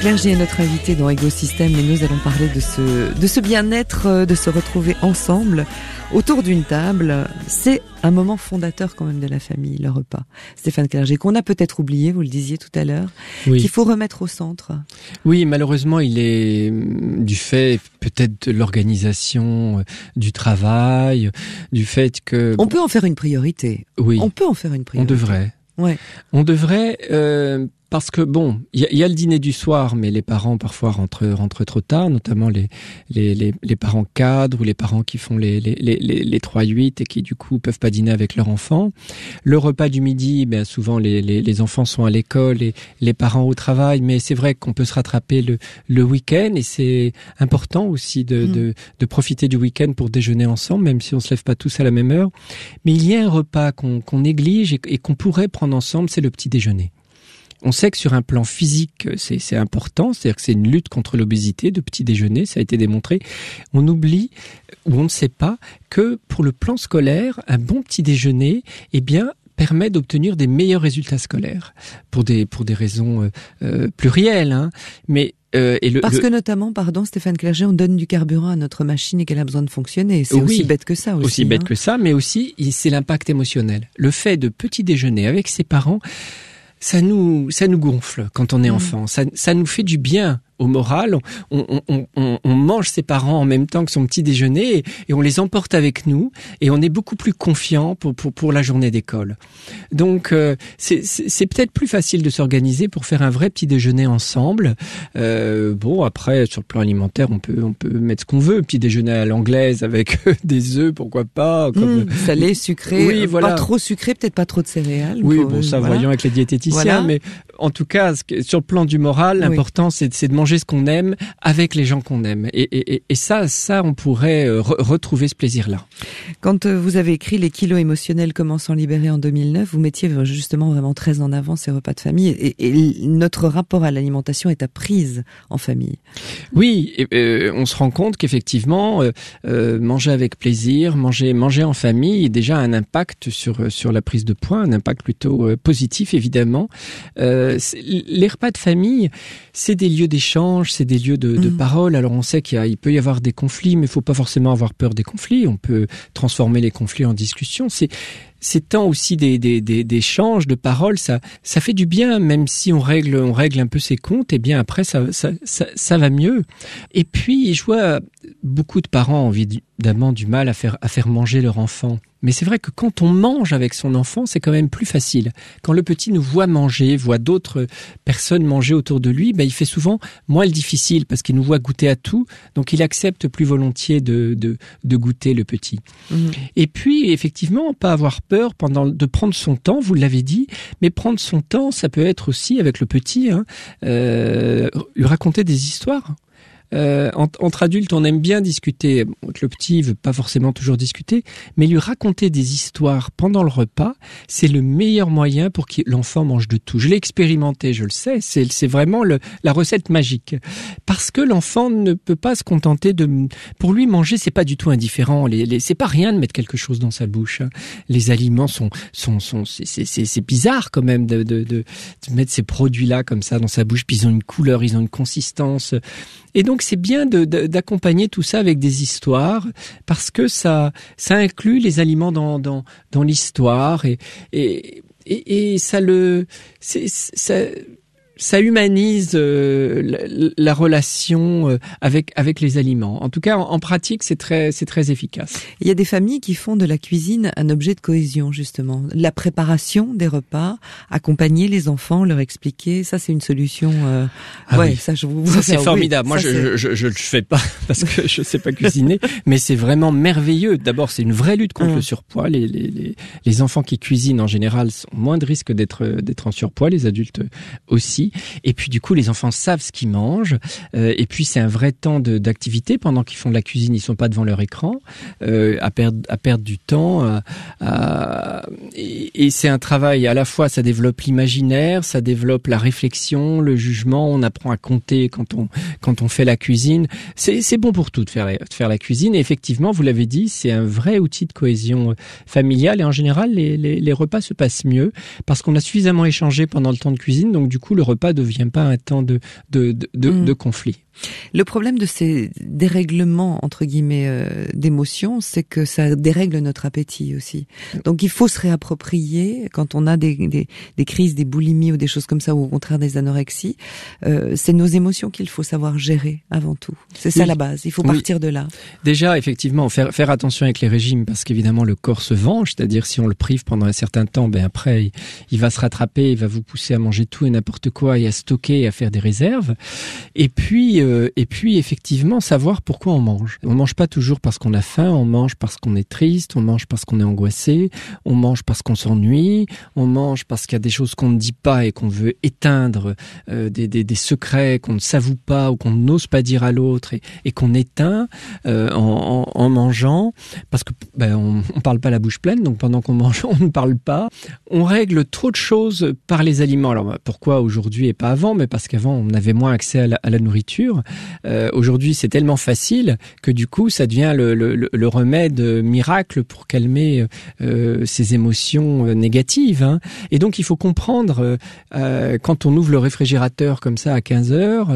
B: Clerget est notre invité dans Ecosystème et nous allons parler de ce, de ce bien-être, euh, de se retrouver ensemble autour d'une table. C'est un moment fondateur quand même de la famille, le repas. Stéphane Clerget, qu'on a peut-être oublié, vous le disiez tout à l'heure, qu'il faut remettre au centre.
C: Oui, malheureusement, il est mm, du fait peut-être de l'organisation, euh, du travail, du fait que...
B: On peut en faire une priorité.
C: Oui.
B: On peut en faire une priorité.
C: On devrait.
B: Ouais.
C: On devrait, euh, parce que bon, il y, a le dîner du soir, mais les parents parfois rentrent, rentrent trop tard, notamment les, les, les, les parents cadres ou les parents qui font les, les, les, les 3-8 et qui du coup peuvent pas dîner avec leur enfant. Le repas du midi, ben souvent les, les, les enfants sont à l'école et les parents au travail, mais c'est vrai qu'on peut se rattraper le, le week-end et c'est important aussi de, mm. de, de, profiter du week-end pour déjeuner ensemble, même si on se lève pas tous à la même heure. Mais il y a un repas qu'on néglige et qu'on pourrait prendre ensemble, c'est le petit déjeuner. On sait que sur un plan physique, c'est important, c'est-à-dire que c'est une lutte contre l'obésité de petit déjeuner, ça a été démontré. On oublie ou on ne sait pas que pour le plan scolaire, un bon petit déjeuner, eh bien, permet d'obtenir des meilleurs résultats scolaires pour des pour des raisons euh, euh, plurielles, hein. mais
B: euh, et le, Parce que notamment, pardon, Stéphane Clerget, on donne du carburant à notre machine et qu'elle a besoin de fonctionner. C'est aussi bête que ça aussi.
C: Aussi bête
B: hein.
C: que ça, mais aussi c'est l'impact émotionnel. Le fait de petit déjeuner avec ses parents, ça nous, ça nous gonfle quand on est mmh. enfant. Ça, ça nous fait du bien au moral. On, on, on, on, mange ses parents en même temps que son petit déjeuner et, on les emporte avec nous et on est beaucoup plus confiant pour, pour, pour la journée d'école. Donc euh, c'est peut-être plus facile de s'organiser pour faire un vrai petit déjeuner ensemble. Euh, bon après sur le plan alimentaire on peut on peut mettre ce qu'on veut, petit déjeuner à l'anglaise avec des œufs pourquoi pas.
B: Comme... Mmh, salé, sucré, oui, voilà. pas trop sucré, peut-être pas trop de céréales.
C: Oui bon ça voyons avec les diététiciens, mais en tout cas, sur le plan du moral, l'important c'est de manger ce qu'on aime avec les gens qu'on aime. Et, ça, ça, on pourrait euh, retrouver ce plaisir-là.
B: Quand euh, vous avez écrit Les kilos émotionnels, comment s'en libérer en 2009, vous mettiez justement vraiment très en avant ces repas de famille. Et, notre rapport à l'alimentation est à prise en famille.
C: Oui, euh, on se rend compte qu'effectivement, manger avec plaisir, manger, manger en famille, a déjà un impact sur sur la prise de poids, un impact plutôt positif évidemment. les repas de famille, c'est des lieux d'échange, c'est des lieux de, de mm. parole. Alors on sait qu'il peut y avoir des conflits, mais il faut pas forcément avoir peur des conflits. On peut transformer les conflits en discussion. C'est c'est tant aussi des, des, des, des échanges de paroles, ça, ça fait du bien, même si on règle, on règle un peu ses comptes, et eh bien après ça, ça, ça, ça va mieux. Et puis je vois beaucoup de parents ont évidemment du mal à faire, à faire manger leur enfant. Mais c'est vrai que quand on mange avec son enfant, c'est quand même plus facile. Quand le petit nous voit manger, voit d'autres personnes manger autour de lui, ben, il fait souvent moins le difficile parce qu'il nous voit goûter à tout. Donc il accepte plus volontiers de, de, de goûter le petit. Mhm. Et puis, effectivement, pas avoir peur pendant de prendre son temps, vous l'avez dit, mais prendre son temps, ça peut être aussi avec le petit, hein, euh, lui raconter des histoires. Euh, entre adultes, on aime bien discuter. le petit veut pas forcément toujours discuter, mais lui raconter des histoires pendant le repas, c'est le meilleur moyen pour que l'enfant mange de tout. Je l'ai expérimenté, je le sais. C'est vraiment le, la recette magique, parce que l'enfant ne peut pas se contenter de. Pour lui, manger, c'est pas du tout indifférent. Les, les c'est pas rien de mettre quelque chose dans sa bouche. Hein. Les aliments sont sont sont c'est bizarre quand même de, de, de, de mettre ces produits-là comme ça dans sa bouche. Puis ils ont une couleur, ils ont une consistance. Et donc c'est bien d'accompagner tout ça avec des histoires parce que ça ça inclut les aliments dans dans, dans l'histoire et, et et, et ça le ça ça humanise euh, la, relation euh, avec avec les aliments. En tout cas, en, pratique, c'est très c'est très efficace.
B: Il y a des familles qui font de la cuisine un objet de cohésion justement. La préparation des repas, accompagner les enfants, leur expliquer, ça c'est une solution. Euh...
C: Ah ouais, ça je vous. Ça c'est formidable. Moi, je, je, je le fais pas parce que je sais pas cuisiner, mais c'est vraiment merveilleux. D'abord, c'est une vraie lutte contre hum. le surpoids. Les, les, les, les enfants qui cuisinent en général ont moins de risques d'être d'être en surpoids. Les adultes aussi. Et puis du coup, les enfants savent ce qu'ils mangent. Euh, et puis c'est un vrai temps d'activité pendant qu'ils font de la cuisine. Ils sont pas devant leur écran euh, à perdre à perdre du temps. et, et c'est un travail à la fois ça développe l'imaginaire, ça développe la réflexion, le jugement. On apprend à compter quand on quand on fait la cuisine. C'est bon pour tout de faire de faire la cuisine. Et effectivement, vous l'avez dit, c'est un vrai outil de cohésion familiale. Et en général, les, les, les repas se passent mieux parce qu'on a suffisamment échangé pendant le temps de cuisine. Donc du coup, le repas ne devient pas un temps de, de, de, mm. conflit.
B: Le problème de ces dérèglements entre guillemets euh, d'émotions, c'est que ça dérègle notre appétit aussi. Donc il faut se réapproprier quand on a des, des, des crises, des boulimies ou des choses comme ça, ou au contraire des anorexies. Euh, c'est nos émotions qu'il faut savoir gérer avant tout. C'est ça la base. Il faut partir de là.
C: Déjà, effectivement, faire, faire attention avec les régimes parce qu'évidemment le corps se venge, c'est-à-dire si on le prive pendant un certain temps, ben après il, il va se rattraper, il va vous pousser à manger tout et n'importe quoi et à stocker et à faire des réserves. Et puis, euh, et puis effectivement, savoir pourquoi on mange. On mange pas toujours parce qu'on a faim, on mange parce qu'on est triste, on mange parce qu'on est angoissé, on mange parce qu'on s'ennuie, on mange parce qu'il y a des choses qu'on ne dit pas et qu'on veut éteindre, euh, des, des, secrets qu'on ne s'avoue pas ou qu'on n'ose pas dire à l'autre et, qu'on éteint euh, en, mangeant, parce que ben, on, parle pas la bouche pleine, donc pendant qu'on mange, on ne parle pas. On règle trop de choses par les aliments. Alors pourquoi aujourd'hui et pas avant? Mais parce qu'avant on avait moins accès à la nourriture. Euh, Aujourd'hui, c'est tellement facile que du coup, ça devient le, le, le remède miracle pour calmer euh, ces émotions euh, négatives. Hein. Et donc, il faut comprendre euh, quand on ouvre le réfrigérateur comme ça à 15 heures,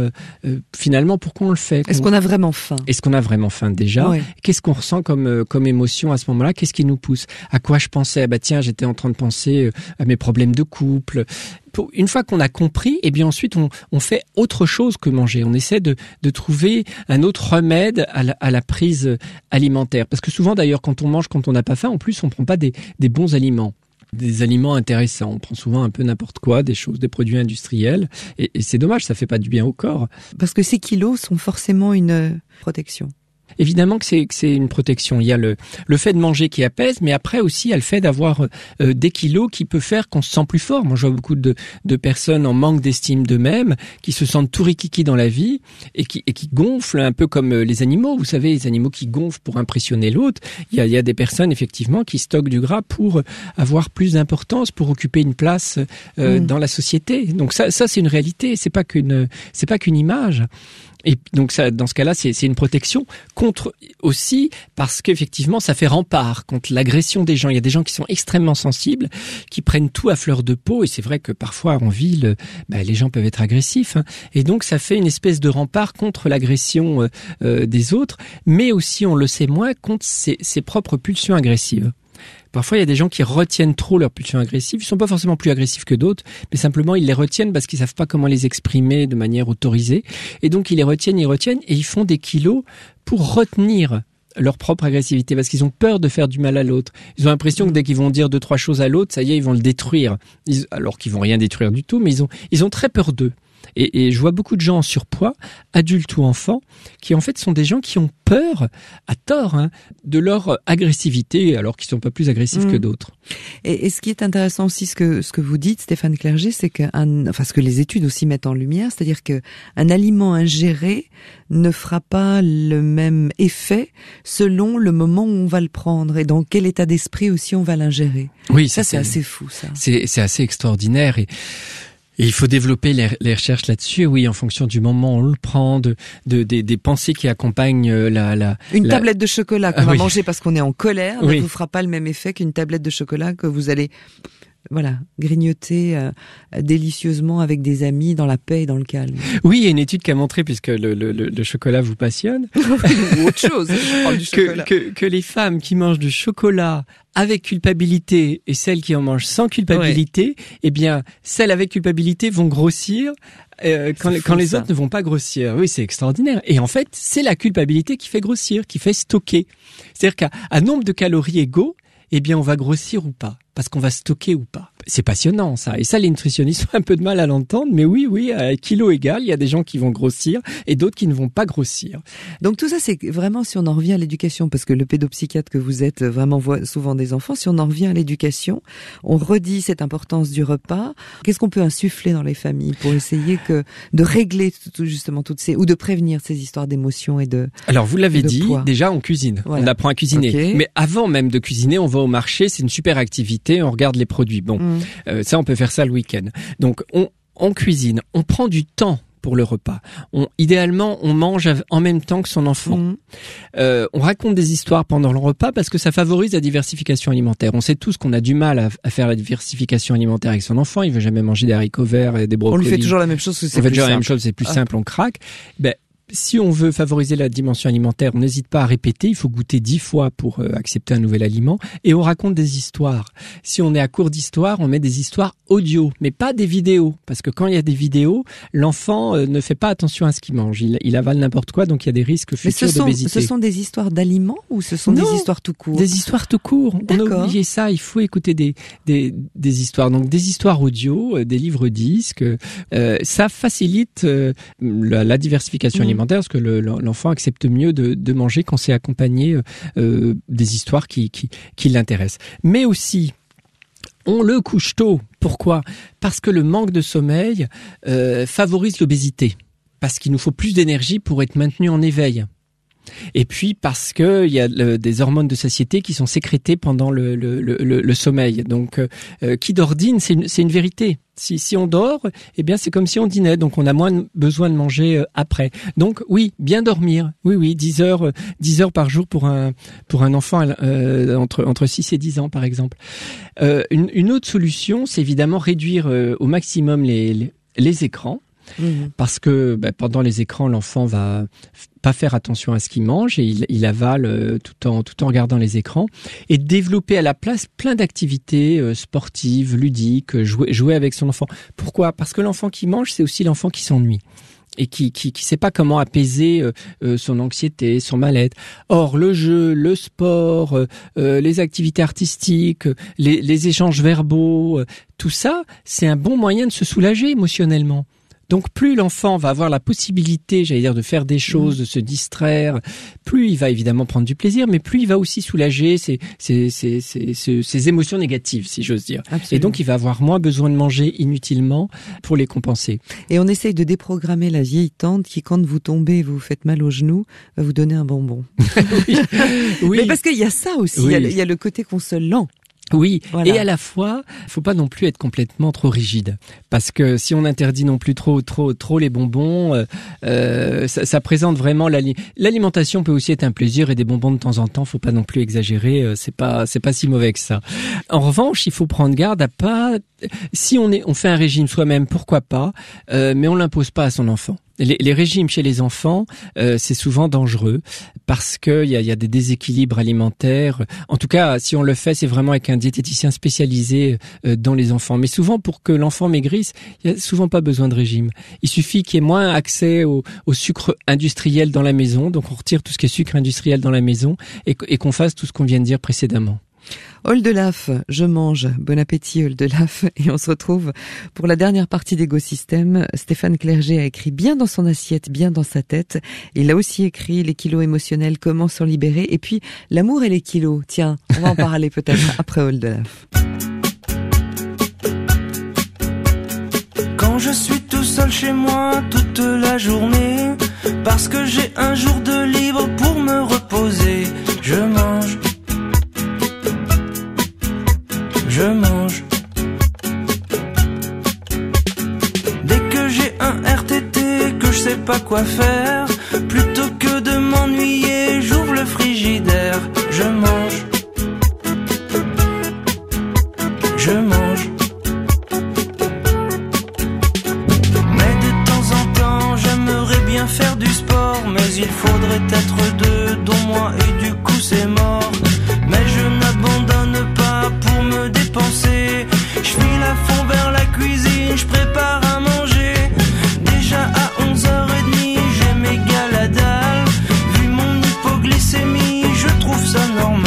C: finalement, pourquoi on le fait?
B: Est-ce qu'on a vraiment faim?
C: Est-ce qu'on a vraiment faim déjà? Qu'est-ce qu'on ressent comme comme émotion à ce moment-là? Qu'est-ce qui nous pousse? À quoi je pensais? Bah tiens, j'étais en train de penser à mes problèmes de couple une fois qu'on a compris, et eh bien ensuite on, fait autre chose que manger. On essaie de, trouver un autre remède à la, prise alimentaire. Parce que souvent d'ailleurs quand on mange, quand on n'a pas faim, en plus on prend pas des, bons aliments des aliments intéressants. On prend souvent un peu n'importe quoi, des choses, des produits industriels. Et, et c'est dommage, ça fait pas du bien au corps.
B: Parce que ces kilos sont forcément une protection.
C: Évidemment que c'est c'est une protection. Il y a le le fait de manger qui apaise, mais après aussi il y a le fait d'avoir euh, des kilos qui peut faire qu'on se sent plus fort. Moi, je vois beaucoup de de personnes en manque d'estime d'eux-mêmes qui se sentent tout rikiki dans la vie et qui et qui gonflent un peu comme euh, les animaux. Vous savez, les animaux qui gonflent pour impressionner l'autre. Il y a il y a des personnes effectivement qui stockent du gras pour avoir plus d'importance, pour occuper une place euh, mm. dans la société. Donc ça ça c'est une réalité. C'est pas qu'une c'est pas qu'une image. Et donc ça, dans ce cas-là, c'est une protection contre aussi parce qu'effectivement, ça fait rempart contre l'agression des gens. Il y a des gens qui sont extrêmement sensibles, qui prennent tout à fleur de peau. Et c'est vrai que parfois en ville, bah, les gens peuvent être agressifs. Hein. Et donc ça fait une espèce de rempart contre l'agression euh, euh, des autres, mais aussi, on le sait moins, contre ses propres pulsions agressives. Parfois, il y a des gens qui retiennent trop leurs pulsions agressives. Ils sont pas forcément plus agressifs que d'autres, mais simplement ils les retiennent parce qu'ils savent pas comment les exprimer de manière autorisée. Et donc ils les retiennent, ils retiennent, et ils font des kilos pour retenir leur propre agressivité parce qu'ils ont peur de faire du mal à l'autre. Ils ont l'impression que dès qu'ils vont dire deux trois choses à l'autre, ça y est, ils vont le détruire. alors qu'ils vont rien détruire du tout, mais ils ont ils ont très peur d'eux. Et, et, je vois beaucoup de gens en surpoids, adultes ou enfants, qui en fait sont des gens qui ont peur, à tort, hein, de leur agressivité, alors qu'ils sont pas plus agressifs que mm. d'autres.
B: Et, et, ce qui est intéressant aussi, ce que ce que vous dites, Stéphane Clerget, c'est que, enfin, ce que les études aussi mettent en lumière, c'est-à-dire que un aliment ingéré ne fera pas le même effet selon le moment où on va le prendre et dans quel état d'esprit aussi on va l'ingérer.
C: Oui,
B: ça, c'est assez fou, ça.
C: C'est assez extraordinaire et il faut développer les, recherches là-dessus, oui, en fonction du moment où on le prend, de, des, pensées qui accompagnent euh, la... la
B: une tablette de chocolat qu'on ah va manger parce qu'on est en colère ne vous fera pas le même effet qu'une tablette de chocolat que vous allez voilà, grignoter euh, délicieusement avec des amis dans la paix et dans le calme.
C: Oui, il y a une étude qui a montré, puisque le, le, le chocolat vous passionne,
B: ou autre chose,
C: que, que, que, les femmes qui mangent du chocolat avec culpabilité et celles qui en mangent sans culpabilité, eh bien, celles avec culpabilité vont grossir euh, quand, quand les autres ne vont pas grossir. Oui, c'est extraordinaire. Et en fait, c'est la culpabilité qui fait grossir, qui fait stocker. C'est-à-dire qu'à nombre de calories égaux, eh bien, on va grossir ou pas parce qu'on va stocker ou pas. C'est passionnant ça. Et ça, les nutritionnistes ont un peu de mal à l'entendre, mais oui, oui, à kilo égal, il y a des gens qui vont grossir et d'autres qui ne vont pas grossir.
B: Donc tout ça, c'est vraiment si on en revient à l'éducation, parce que le pédopsychiatre que vous êtes vraiment voit souvent des enfants, si on en revient à l'éducation, on redit cette importance du repas. Qu'est-ce qu'on peut insuffler dans les familles pour essayer que de régler tout, justement toutes ces ou de prévenir ces histoires d'émotions et de.
C: Alors vous l'avez dit, déjà on cuisine, on apprend à cuisiner. Mais avant même de cuisiner, on va au marché, c'est une super activité on regarde les produits. Bon, mm. euh, ça, on peut faire ça le week-end. Donc, on, on cuisine, on prend du temps pour le repas. On, idéalement, on mange en même temps que son enfant. Mm. Euh, on raconte des histoires pendant le repas parce que ça favorise la diversification alimentaire. On sait tous qu'on a du mal à, faire la diversification alimentaire avec son enfant. Il veut jamais manger des haricots verts et des brocolis.
B: On lui fait toujours la même chose.
C: On fait toujours la même chose. C'est plus ah. simple. On craque. Ben, si on veut favoriser la dimension alimentaire, on n'hésite pas à répéter. Il faut goûter dix fois pour euh, accepter un nouvel aliment. Et on raconte des histoires. Si on est à court d'histoire, on met des histoires audio, mais pas des vidéos. Parce que quand il y a des vidéos, l'enfant euh, ne fait pas attention à ce qu'il mange. Il, avale n'importe quoi, donc il y a des risques futurs d'obésité.
B: Ce sont des histoires d'aliments ou ce sont des histoires tout court?
C: Des histoires tout court. On a oublié ça. Il faut écouter des, des, des histoires. Donc des histoires audio, euh, des livres disques. ça facilite la, diversification mmh. Parce que l'enfant accepte mieux de, manger quand c'est accompagné euh, euh, des histoires qui, qui, l'intéressent. Mais aussi, on le couche tôt. Pourquoi? Parce que le manque de sommeil euh, favorise l'obésité. Parce qu'il nous faut plus d'énergie pour être maintenu en éveil. Et puis parce que il y a des hormones de satiété qui sont sécrétées pendant le, le, le, sommeil. Donc, euh, qui d'ordine, c'est une, une, vérité. Si, si on dort, eh bien c'est comme si on dînait, donc on a moins besoin de manger euh, après. Donc oui, bien dormir. Oui, oui, 10 heures, 10 heures par jour pour un pour un enfant euh, entre entre 6 et 10 ans par exemple. une, une autre solution, c'est évidemment réduire au maximum les, les écrans. Mmh. Parce que bah, pendant les écrans, l'enfant va pas faire attention à ce qu'il mange et il, avale euh, tout en tout en regardant les écrans et développer à la place plein d'activités euh, sportives, ludiques, euh, jouer jouer avec son enfant. Pourquoi? Parce que l'enfant qui mange, c'est aussi l'enfant qui s'ennuie et qui, qui qui sait pas comment apaiser son anxiété, son mal-être. Or le jeu, le sport, les activités artistiques, les, les échanges verbaux, tout ça, c'est un bon moyen de se soulager émotionnellement. Donc plus l'enfant va avoir la possibilité, j'allais dire, de faire des choses, de se distraire, plus il va évidemment prendre du plaisir, mais plus il va aussi soulager ses, ses, ses, ses émotions négatives, si j'ose dire. Et donc il va avoir moins besoin de manger inutilement pour les compenser.
B: Et on essaye de déprogrammer la vieille tante qui, quand vous tombez, vous faites mal aux genoux, va vous donner un bonbon. oui. Mais parce qu'il y a ça aussi, il, y a, il y a le côté consolant.
C: Oui, et à la fois, faut pas non plus être complètement trop rigide, parce que si on interdit non plus trop, trop, trop les bonbons, euh, euh ça, ça, présente vraiment l'alimentation peut aussi être un plaisir et des bonbons de temps en temps, faut pas non plus exagérer, euh, c'est pas, c'est pas si mauvais que ça. En revanche, il faut prendre garde à pas, si on est, on fait un régime soi-même, pourquoi pas, euh, mais on l'impose pas à son enfant. Les, les, régimes chez les enfants, euh, c'est souvent dangereux parce qu'il y a, y a des déséquilibres alimentaires. En tout cas, si on le fait, c'est vraiment avec un diététicien spécialisé euh, dans les enfants. Mais souvent, pour que l'enfant maigrisse, il n'y a souvent pas besoin de régime. Il suffit qu'il y ait moins accès au, au, sucre industriel dans la maison. Donc, on retire tout ce qui est sucre industriel dans la maison et, et qu'on fasse tout ce qu'on vient de dire précédemment.
B: Oldelaf, je mange. Bon appétit Oldelaf. Et on se retrouve pour la dernière partie d'Écosystème. Stéphane Clerget a écrit bien dans son assiette, bien dans sa tête. Il a aussi écrit les kilos émotionnels, comment s'en libérer? Et puis l'amour et les kilos. Tiens, on va en parler peut-être après Oldelaf.
F: Quand je suis tout seul chez moi toute la journée, parce que j'ai un jour de libre pour me reposer, je mange je mange. Dès que j'ai un RTT que je sais pas quoi faire, plutôt que de m'ennuyer, j'ouvre le frigidaire, je mange. Je mange. Mais de temps en temps, j'aimerais bien faire du sport, mais il faudrait être deux, dont moi, et du coup c'est mort. Mais je n'abandonne dépenser. Je file à fond vers la cuisine, je prépare à manger. Déjà à 11h30, j'ai méga la dalle. Vu mon hypoglycémie, je trouve ça normal.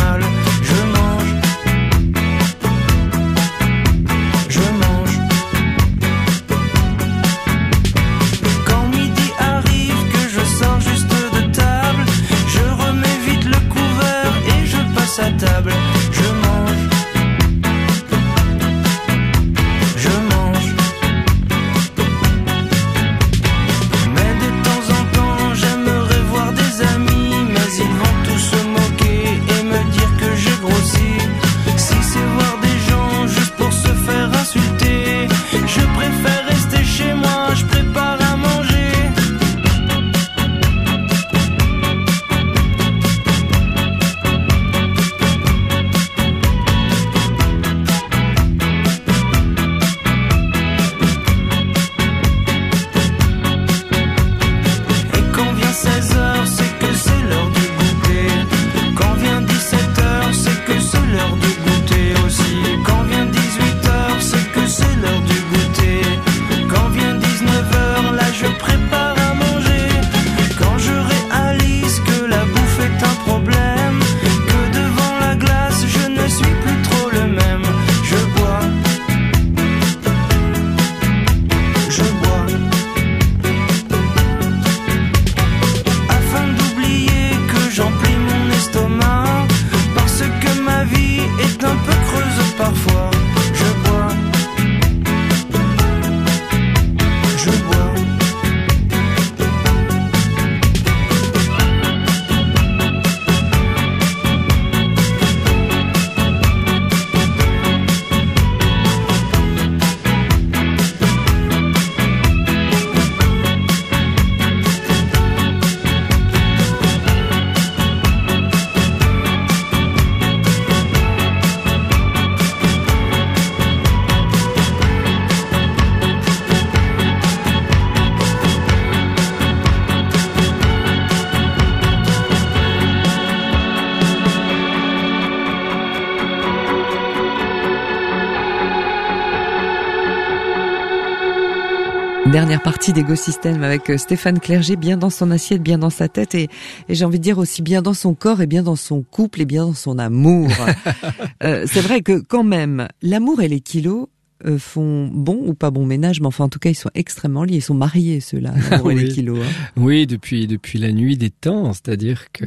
B: Dernière partie d'Écosystème avec euh, Stéphane Clerget, bien dans son assiette, bien dans sa tête et, et j'ai envie de dire aussi bien dans son corps et bien dans son couple et bien dans son amour. euh, c'est vrai que quand même, l'amour et les kilos, euh, font bon ou pas bon ménage, mais enfin en tout cas ils sont extrêmement liés, ils sont mariés ceux-là, l'amour et les kilos. hein.
C: Oui, depuis depuis la nuit des temps, c'est-à-dire que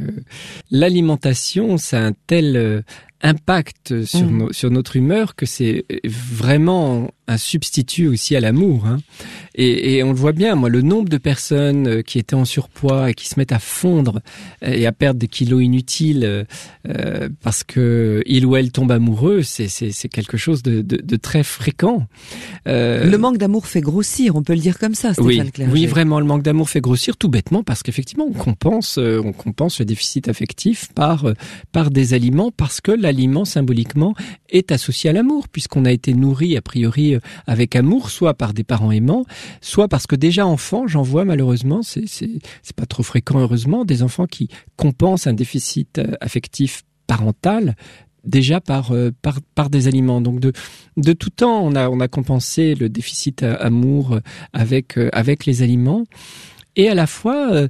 C: l'alimentation, ça a un tel impact sur nos- sur notre humeur que c'est vraiment un substitut aussi à l'amour. hein. Et, et on le voit bien, moi, le nombre de personnes euh, qui étaient en surpoids et qui se mettent à fondre euh, et à perdre des kilos inutiles euh, parce que il ou elle tombe amoureux, c'est c'est c'est quelque chose de de, de très fréquent. Euh,
B: Le manque d'amour fait grossir, on peut le dire comme ça, Stéphane
C: oui,
B: Clerget.
C: oui, vraiment, le manque d'amour fait grossir tout bêtement parce qu'effectivement, on compense, on compense le déficit affectif par par des aliments parce que l'aliment symboliquement est associé à l'amour puisqu'on a été nourri a priori euh, avec amour, soit par des parents aimants, soit parce que déjà enfant, j'en vois malheureusement, c'est pas trop fréquent heureusement, des enfants qui compensent un déficit euh, affectif parental déjà par euh, par par des aliments. Donc de de tout temps, on a on a compensé le déficit amour avec avec les aliments et à la fois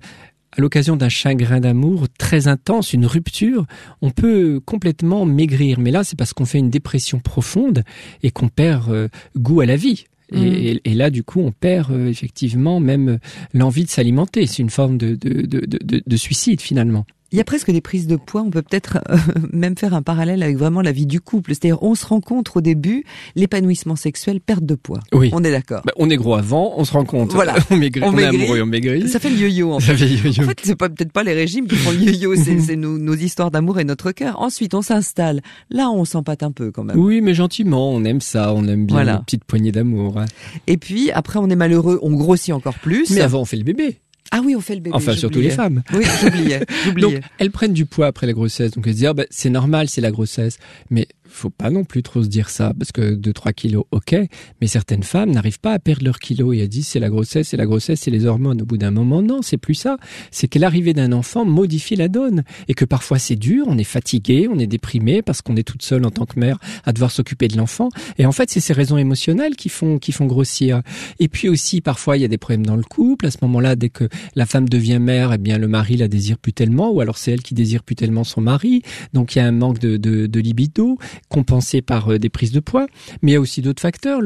C: à l'occasion d'un chagrin d'amour très intense, une rupture, on peut complètement maigrir. Mais là, c'est parce qu'on fait une dépression profonde et qu'on perd euh, goût à la vie. Et,
B: Mm.
C: et- là, du coup, on perd euh, effectivement même euh, l'envie de s'alimenter. C'est une forme de, de, de suicide finalement.
B: Il y a presque des prises de poids. On peut peut-être euh, même faire un parallèle avec vraiment la vie du couple. C'est-à-dire, on se rencontre au début, l'épanouissement sexuel, perte de poids.
C: Oui.
B: On est d'accord.
C: Bah, on est gros avant, on se rend compte.
B: Voilà.
C: on maigrit,
B: On
C: on, est
B: maigrit.
C: amoureux, on maigrit.
B: Ça fait le yo-yo en fait.
C: Ça fait yo-yo.
B: En fait, c'est pas peut-être pas les régimes qui font le yo-yo, c'est nos, nos histoires d'amour et notre cœur. Ensuite, on s'installe. Là, on s'empâte un peu quand même.
C: Oui, mais gentiment, on aime ça, on aime bien
B: Voilà.
C: les petites poignées d'amour. hein.
B: Et puis après, on est malheureux, on grossit encore plus.
C: Mais avant, on fait le bébé.
B: Ah oui, on fait le bébé.
C: Enfin, surtout les femmes.
B: Oui, j'oubliais.
C: Donc, elles prennent du poids après la grossesse. Donc, elles se disent, ah, bah, c'est normal, c'est la grossesse. Mais faut pas non plus trop se dire ça, parce que 2-3 kilos, ok. Mais certaines femmes n'arrivent pas à perdre leurs kilos. Et elles disent, c'est la grossesse, c'est la grossesse, c'est les hormones. Au bout d'un moment, non, c'est plus ça. C'est que l'arrivée d'un enfant modifie la donne. Et que parfois c'est dur, on est fatigué, on est déprimé, parce qu'on est toute seule en tant que mère à devoir s'occuper de l'enfant. Et en fait, c'est ces raisons émotionnelles qui font, qui font grossir. Et puis aussi, parfois, il y a des problèmes dans le couple. À ce moment-là, dès que la femme devient mère, eh bien, le mari la désire plus tellement, ou alors c'est elle qui désire plus tellement son mari. Donc, il y a un manque de, de, de libido compensé par euh, des prises de poids. Mais il y a aussi d'autres facteurs.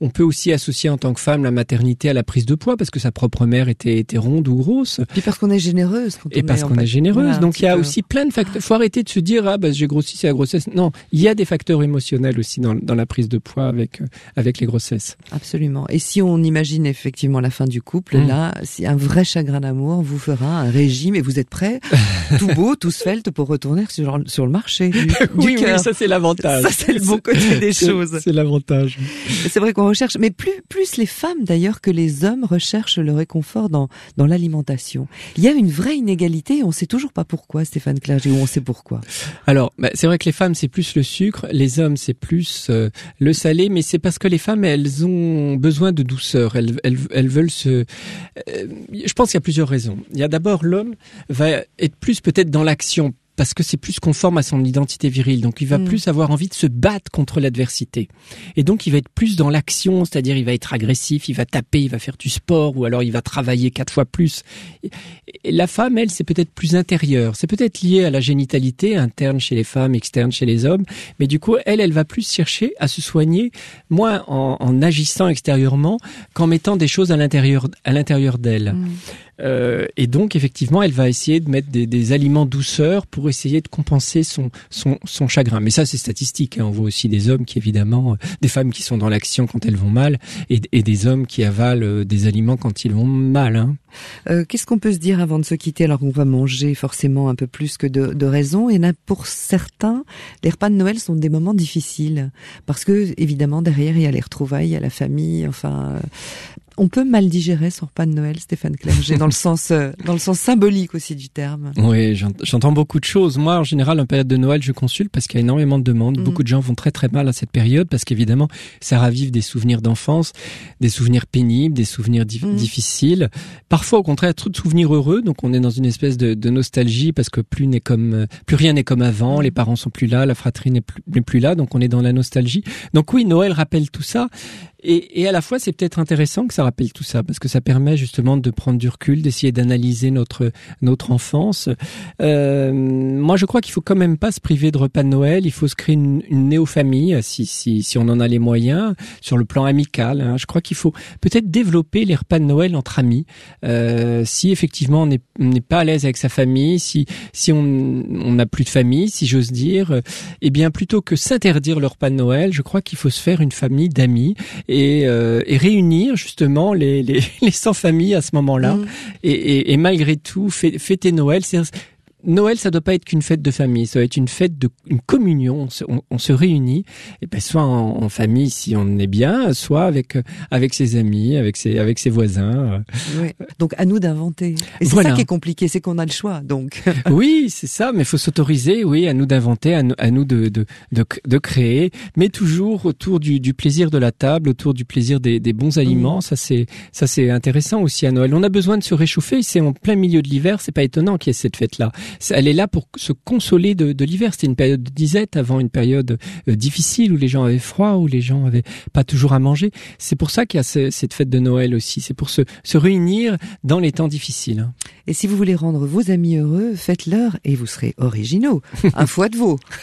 C: On peut aussi associer en tant que femme la maternité à la prise de poids parce que sa propre mère était, était ronde ou grosse.
B: Puis parce qu'on est généreuse. Quand
C: Et
B: on
C: parce
B: est en
C: qu'on est généreuse.
B: Voilà,
C: Donc il y a
B: peu.
C: aussi plein de facteurs. Faut arrêter de se dire ah bah j'ai grossi c'est la grossesse. Non, il y a des facteurs émotionnels aussi dans, dans la prise de poids avec euh, avec les grossesses.
B: Absolument. Et si on imagine effectivement la fin du couple,
C: Mm.
B: là, si un vrai chagrin d'amour vous fera un régime et vous êtes prêt, tout beau, tout svelte pour retourner sur, sur le marché du, du cœur.
C: ça c'est l'avantage.
B: Ça, c'est le bon côté des choses.
C: C'est l'avantage.
B: C'est vrai qu'on recherche, mais plus, plus les femmes d'ailleurs que les hommes recherchent le réconfort dans, dans l'alimentation. Il y a une vraie inégalité, on sait toujours pas pourquoi, Stéphane Clerget, ou on sait pourquoi.
C: Alors, bah, c'est vrai que les femmes, c'est plus le sucre, les hommes, c'est plus euh, le salé, mais c'est parce que les femmes, elles ont besoin de douceur, elles, elles, elles veulent se... euh, je pense qu'il y a plusieurs raisons. Il y a d'abord l'homme va être plus peut-être dans l'action parce que c'est plus conforme à son identité virile. Donc il va
B: Mm.
C: plus avoir envie de se battre contre l'adversité. Et donc il va être plus dans l'action, c'est-à-dire il va être agressif, il va taper, il va faire du sport, ou alors il va travailler quatre fois plus. Et- la femme, elle, c'est peut-être plus intérieur. C'est peut-être lié à la génitalité interne chez les femmes, externe chez les hommes. Mais du coup, elle, elle va plus chercher à se soigner, moins en, en agissant extérieurement qu'en mettant des choses à l'intérieur, à l'intérieur d'elle. Euh, et donc, effectivement, elle va essayer de mettre des, des aliments douceurs pour essayer de compenser son, son, son chagrin. Mais ça, c'est statistique. hein. On voit aussi des hommes qui, évidemment, euh, des femmes qui sont dans l'action quand elles vont mal, et, des hommes qui avalent euh, des aliments quand ils vont mal. Hein.
B: Euh, Qu'est-ce qu'on peut se dire avant de se quitter? Alors qu'on va manger forcément un peu plus que de, de raison Et là, pour certains, les repas de Noël sont des moments difficiles parce que évidemment derrière il y a les retrouvailles, il y a la famille. Enfin, euh, on peut mal digérer son repas de Noël, Stéphane Clerget, dans le sens euh, dans le sens symbolique aussi du terme.
C: Oui, j'ent- j'entends beaucoup de choses. Moi, en général, en période de Noël, je consulte parce qu'il y a énormément de demandes.
B: Mhm.
C: Beaucoup de gens vont très très mal à cette période parce qu'évidemment, ça ravive des souvenirs d'enfance, des souvenirs pénibles, des souvenirs
B: Mhm.
C: difficiles. Parfois, au contraire, trop de souvenirs heureux. Donc, on est dans une espèce de, de nostalgie parce que plus n'est comme, euh, plus rien n'est comme avant. Les parents sont plus là, la fratrie n'est plus, n'est plus là. Donc, on est dans la nostalgie. Donc oui, Noël rappelle tout ça. Et, et à la fois, c'est peut-être intéressant que ça rappelle tout ça, parce que ça permet justement de prendre du recul, d'essayer d'analyser notre notre enfance. Euh, moi, je crois qu'il faut quand même pas se priver de repas de Noël. Il faut se créer une, une néo-famille, si, si, si on en a les moyens, sur le plan amical. Hein. Je crois qu'il faut peut-être développer les repas de Noël entre amis. Euh, si effectivement on n'est pas à l'aise avec sa famille, si si on n'a plus de famille, si j'ose dire, eh bien plutôt que s'interdire le repas de Noël, je crois qu'il faut se faire une famille d'amis euh, et réunir justement les, les, les 100 familles à ce moment-là.
B: Mmh.
C: Et, et, et malgré tout, fê- fêter Noël, Noël, ça doit pas être qu'une fête de famille, ça doit être une fête de une communion. On se, on, on se réunit, et ben soit en, en famille si on est bien, soit avec euh, avec ses amis, avec ses avec ses voisins.
B: Ouais. Donc à nous d'inventer. Et c'est
C: Voilà.
B: ça qui est compliqué, c'est qu'on a le choix. Donc
C: oui, c'est ça, mais il faut s'autoriser, oui, à nous d'inventer, à nous, à nous de, de, de, de créer, mais toujours autour du, du plaisir de la table, autour du plaisir des, des bons aliments. Ça c'est ça c'est intéressant aussi à Noël. On a besoin de se réchauffer. C'est en plein milieu de l'hiver. C'est pas étonnant qu'il y ait cette fête là. Elle est là pour se consoler de, de l'hiver. C'était une période de disette avant une période euh, difficile où les gens avaient froid, où les gens avaient pas toujours à manger. C'est pour ça qu'il y a ce- cette fête de Noël aussi. C'est pour se, se réunir dans les temps difficiles. hein.
B: Et si vous voulez rendre vos amis heureux, faites-leur et vous serez originaux. Un foie de veau.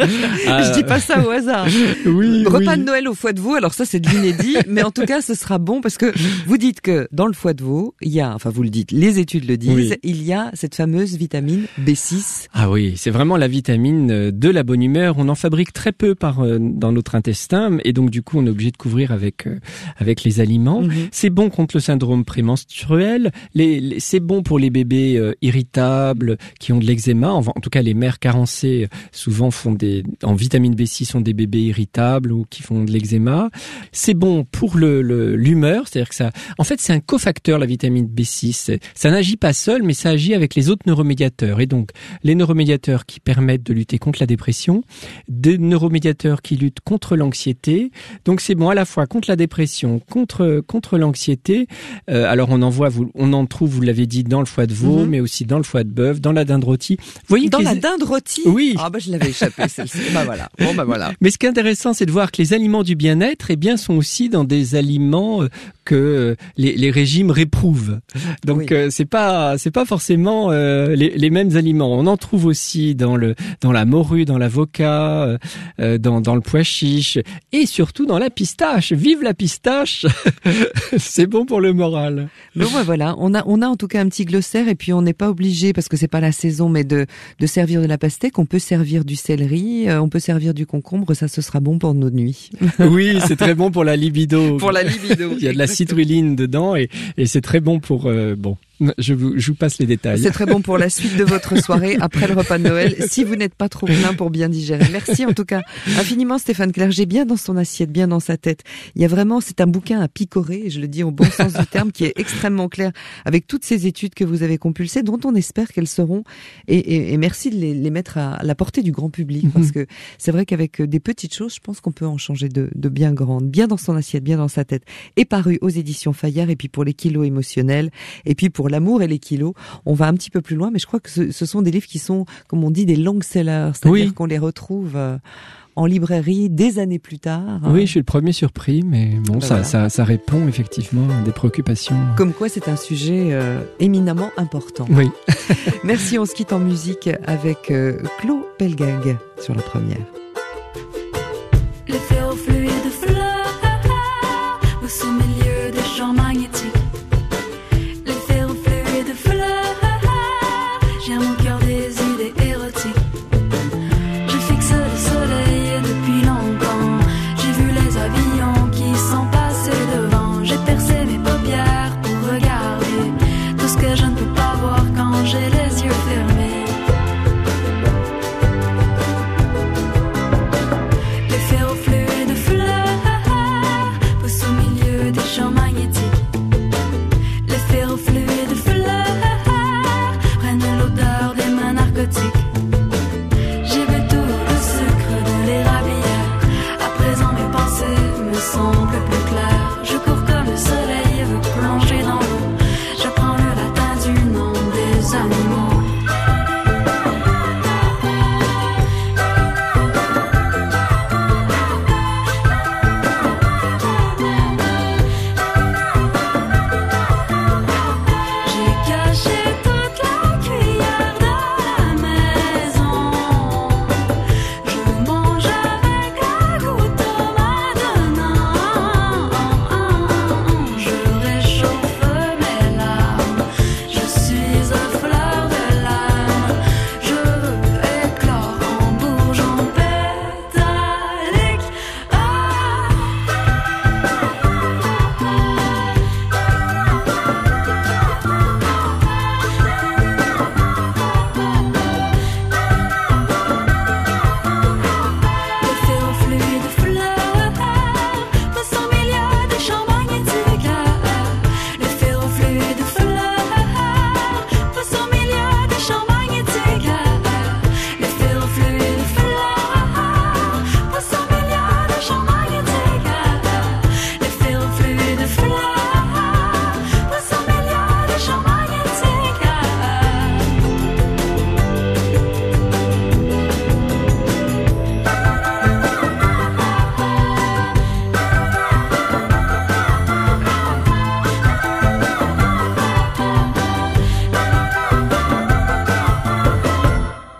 B: Je dis pas ça au hasard.
C: oui,
B: Repas de Noël au foie de veau. Alors ça, c'est de l'inédit, mais en tout cas, ce sera bon parce que vous dites que dans le foie de veau, il y a, enfin vous le dites, les études le disent,
C: Oui.
B: il y a cette fameuse vitamine B6.
C: Ah oui, c'est vraiment la vitamine euh, de la bonne humeur. On en fabrique très peu par euh, dans notre intestin et donc du coup on est obligé de couvrir avec euh, avec les aliments.
B: Mhm.
C: C'est bon contre le syndrome prémenstruel. Les, les- c'est bon pour les bébés euh, irritables qui ont de l'eczéma. En, en tout cas, les mères carencées souvent font des en vitamine B6 sont des bébés irritables ou qui font de l'eczéma. C'est bon pour le le- l'humeur, c'est-à-dire que ça. En fait, c'est un cofacteur la vitamine B6. C'est- Ça n'agit pas seul, mais ça agit avec les autres neuromédiateurs. Et donc, les neuromédiateurs qui permettent de lutter contre la dépression, des neuromédiateurs qui luttent contre l'anxiété. Donc c'est bon à la fois contre la dépression, contre contre l'anxiété. Euh, alors on en voit, vous, on en trouve, vous l'avez dit, dans le foie de veau,
B: Mhm.
C: mais aussi dans le foie de bœuf, dans la dinde rôtie. Vous voyez
B: Dans la
C: les-
B: dinde rôtie?
C: Oui.
B: Ah bah je l'avais échappé celle-ci. bah voilà. Bon bah voilà.
C: Mais ce qui est intéressant, c'est de voir que les aliments du bien-être, eh bien, sont aussi dans des aliments euh, que euh, les, les régimes réprouvent. Donc
B: Oui.
C: euh, c'est pas c'est pas forcément euh, les, les mêmes aliments. On en trouve aussi dans le dans la morue, dans l'avocat, euh, euh, dans dans le pois chiche et surtout dans la pistache. Vive la pistache C'est bon pour le moral.
B: Bon bah voilà, on a on a en tout cas un petit glossaire et puis on n'est pas obligé parce que c'est pas la saison mais de de servir de la pastèque, on peut servir du céleri, euh, on peut servir du concombre, ça ce sera bon pour nos nuits.
C: Oui, c'est très bon pour la libido.
B: Pour la libido.
C: Il y a de la citruline dedans et, et c'est très bon pour euh, bon. Je vous je vous passe les détails.
B: C'est très bon pour la suite de votre soirée après le repas de Noël, si vous n'êtes pas trop plein pour bien digérer. Merci en tout cas infiniment Stéphane Clerget, bien dans son assiette, bien dans sa tête. Il y a vraiment, c'est un bouquin à picorer, je le dis au bon sens du terme, qui est extrêmement clair avec toutes ces études que vous avez compulsées, dont on espère qu'elles seront, et, et- et merci de les, les mettre à la portée du grand public, parce que c'est vrai qu'avec des petites choses, je pense qu'on peut en changer de, de bien grandes, bien dans son assiette, bien dans sa tête. Et paru aux éditions Fayard, et puis pour les kilos émotionnels, et puis pour l'amour et les kilos, on va un petit peu plus loin, mais je crois que ce, ce sont des livres qui sont, comme on dit, des long sellers, c'est-à-dire
C: Oui.
B: qu'on les retrouve euh, en librairie des années plus tard.
C: Oui, je suis le premier surpris, mais bon,
B: Ben
C: ça,
B: voilà.
C: ça, ça répond effectivement à des préoccupations.
B: Comme quoi, c'est un sujet euh, éminemment important.
C: Oui.
B: Merci, on se quitte en musique avec euh, Claude Pelgag sur la première.
G: Fleur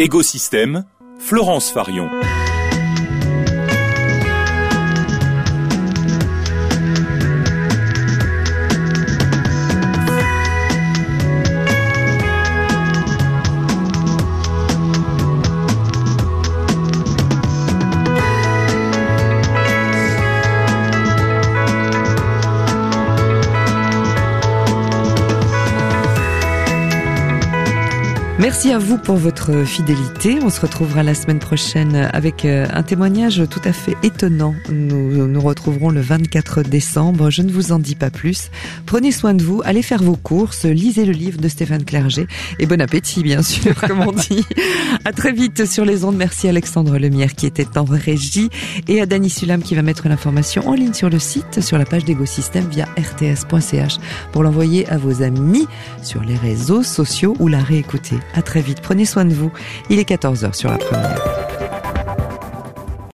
A: Écosystème, Florence Farion.
B: Merci à vous pour votre fidélité. On se retrouvera la semaine prochaine avec euh, un témoignage tout à fait étonnant. Nous nous retrouverons le 24 décembre. Je ne vous en dis pas plus. Prenez soin de vous, allez faire vos courses, lisez le livre de Stéphane Clerget et bon appétit bien sûr, comme on dit. À très vite sur les ondes. Merci Alexandre Lemierre qui était en régie et à Dany Sulam qui va mettre l'information en ligne sur le site, sur la page d'Égosystème via rts.ch pour l'envoyer à vos amis sur les réseaux sociaux ou la réécouter. À très vite. Prenez soin de vous. Il est 14h sur la première.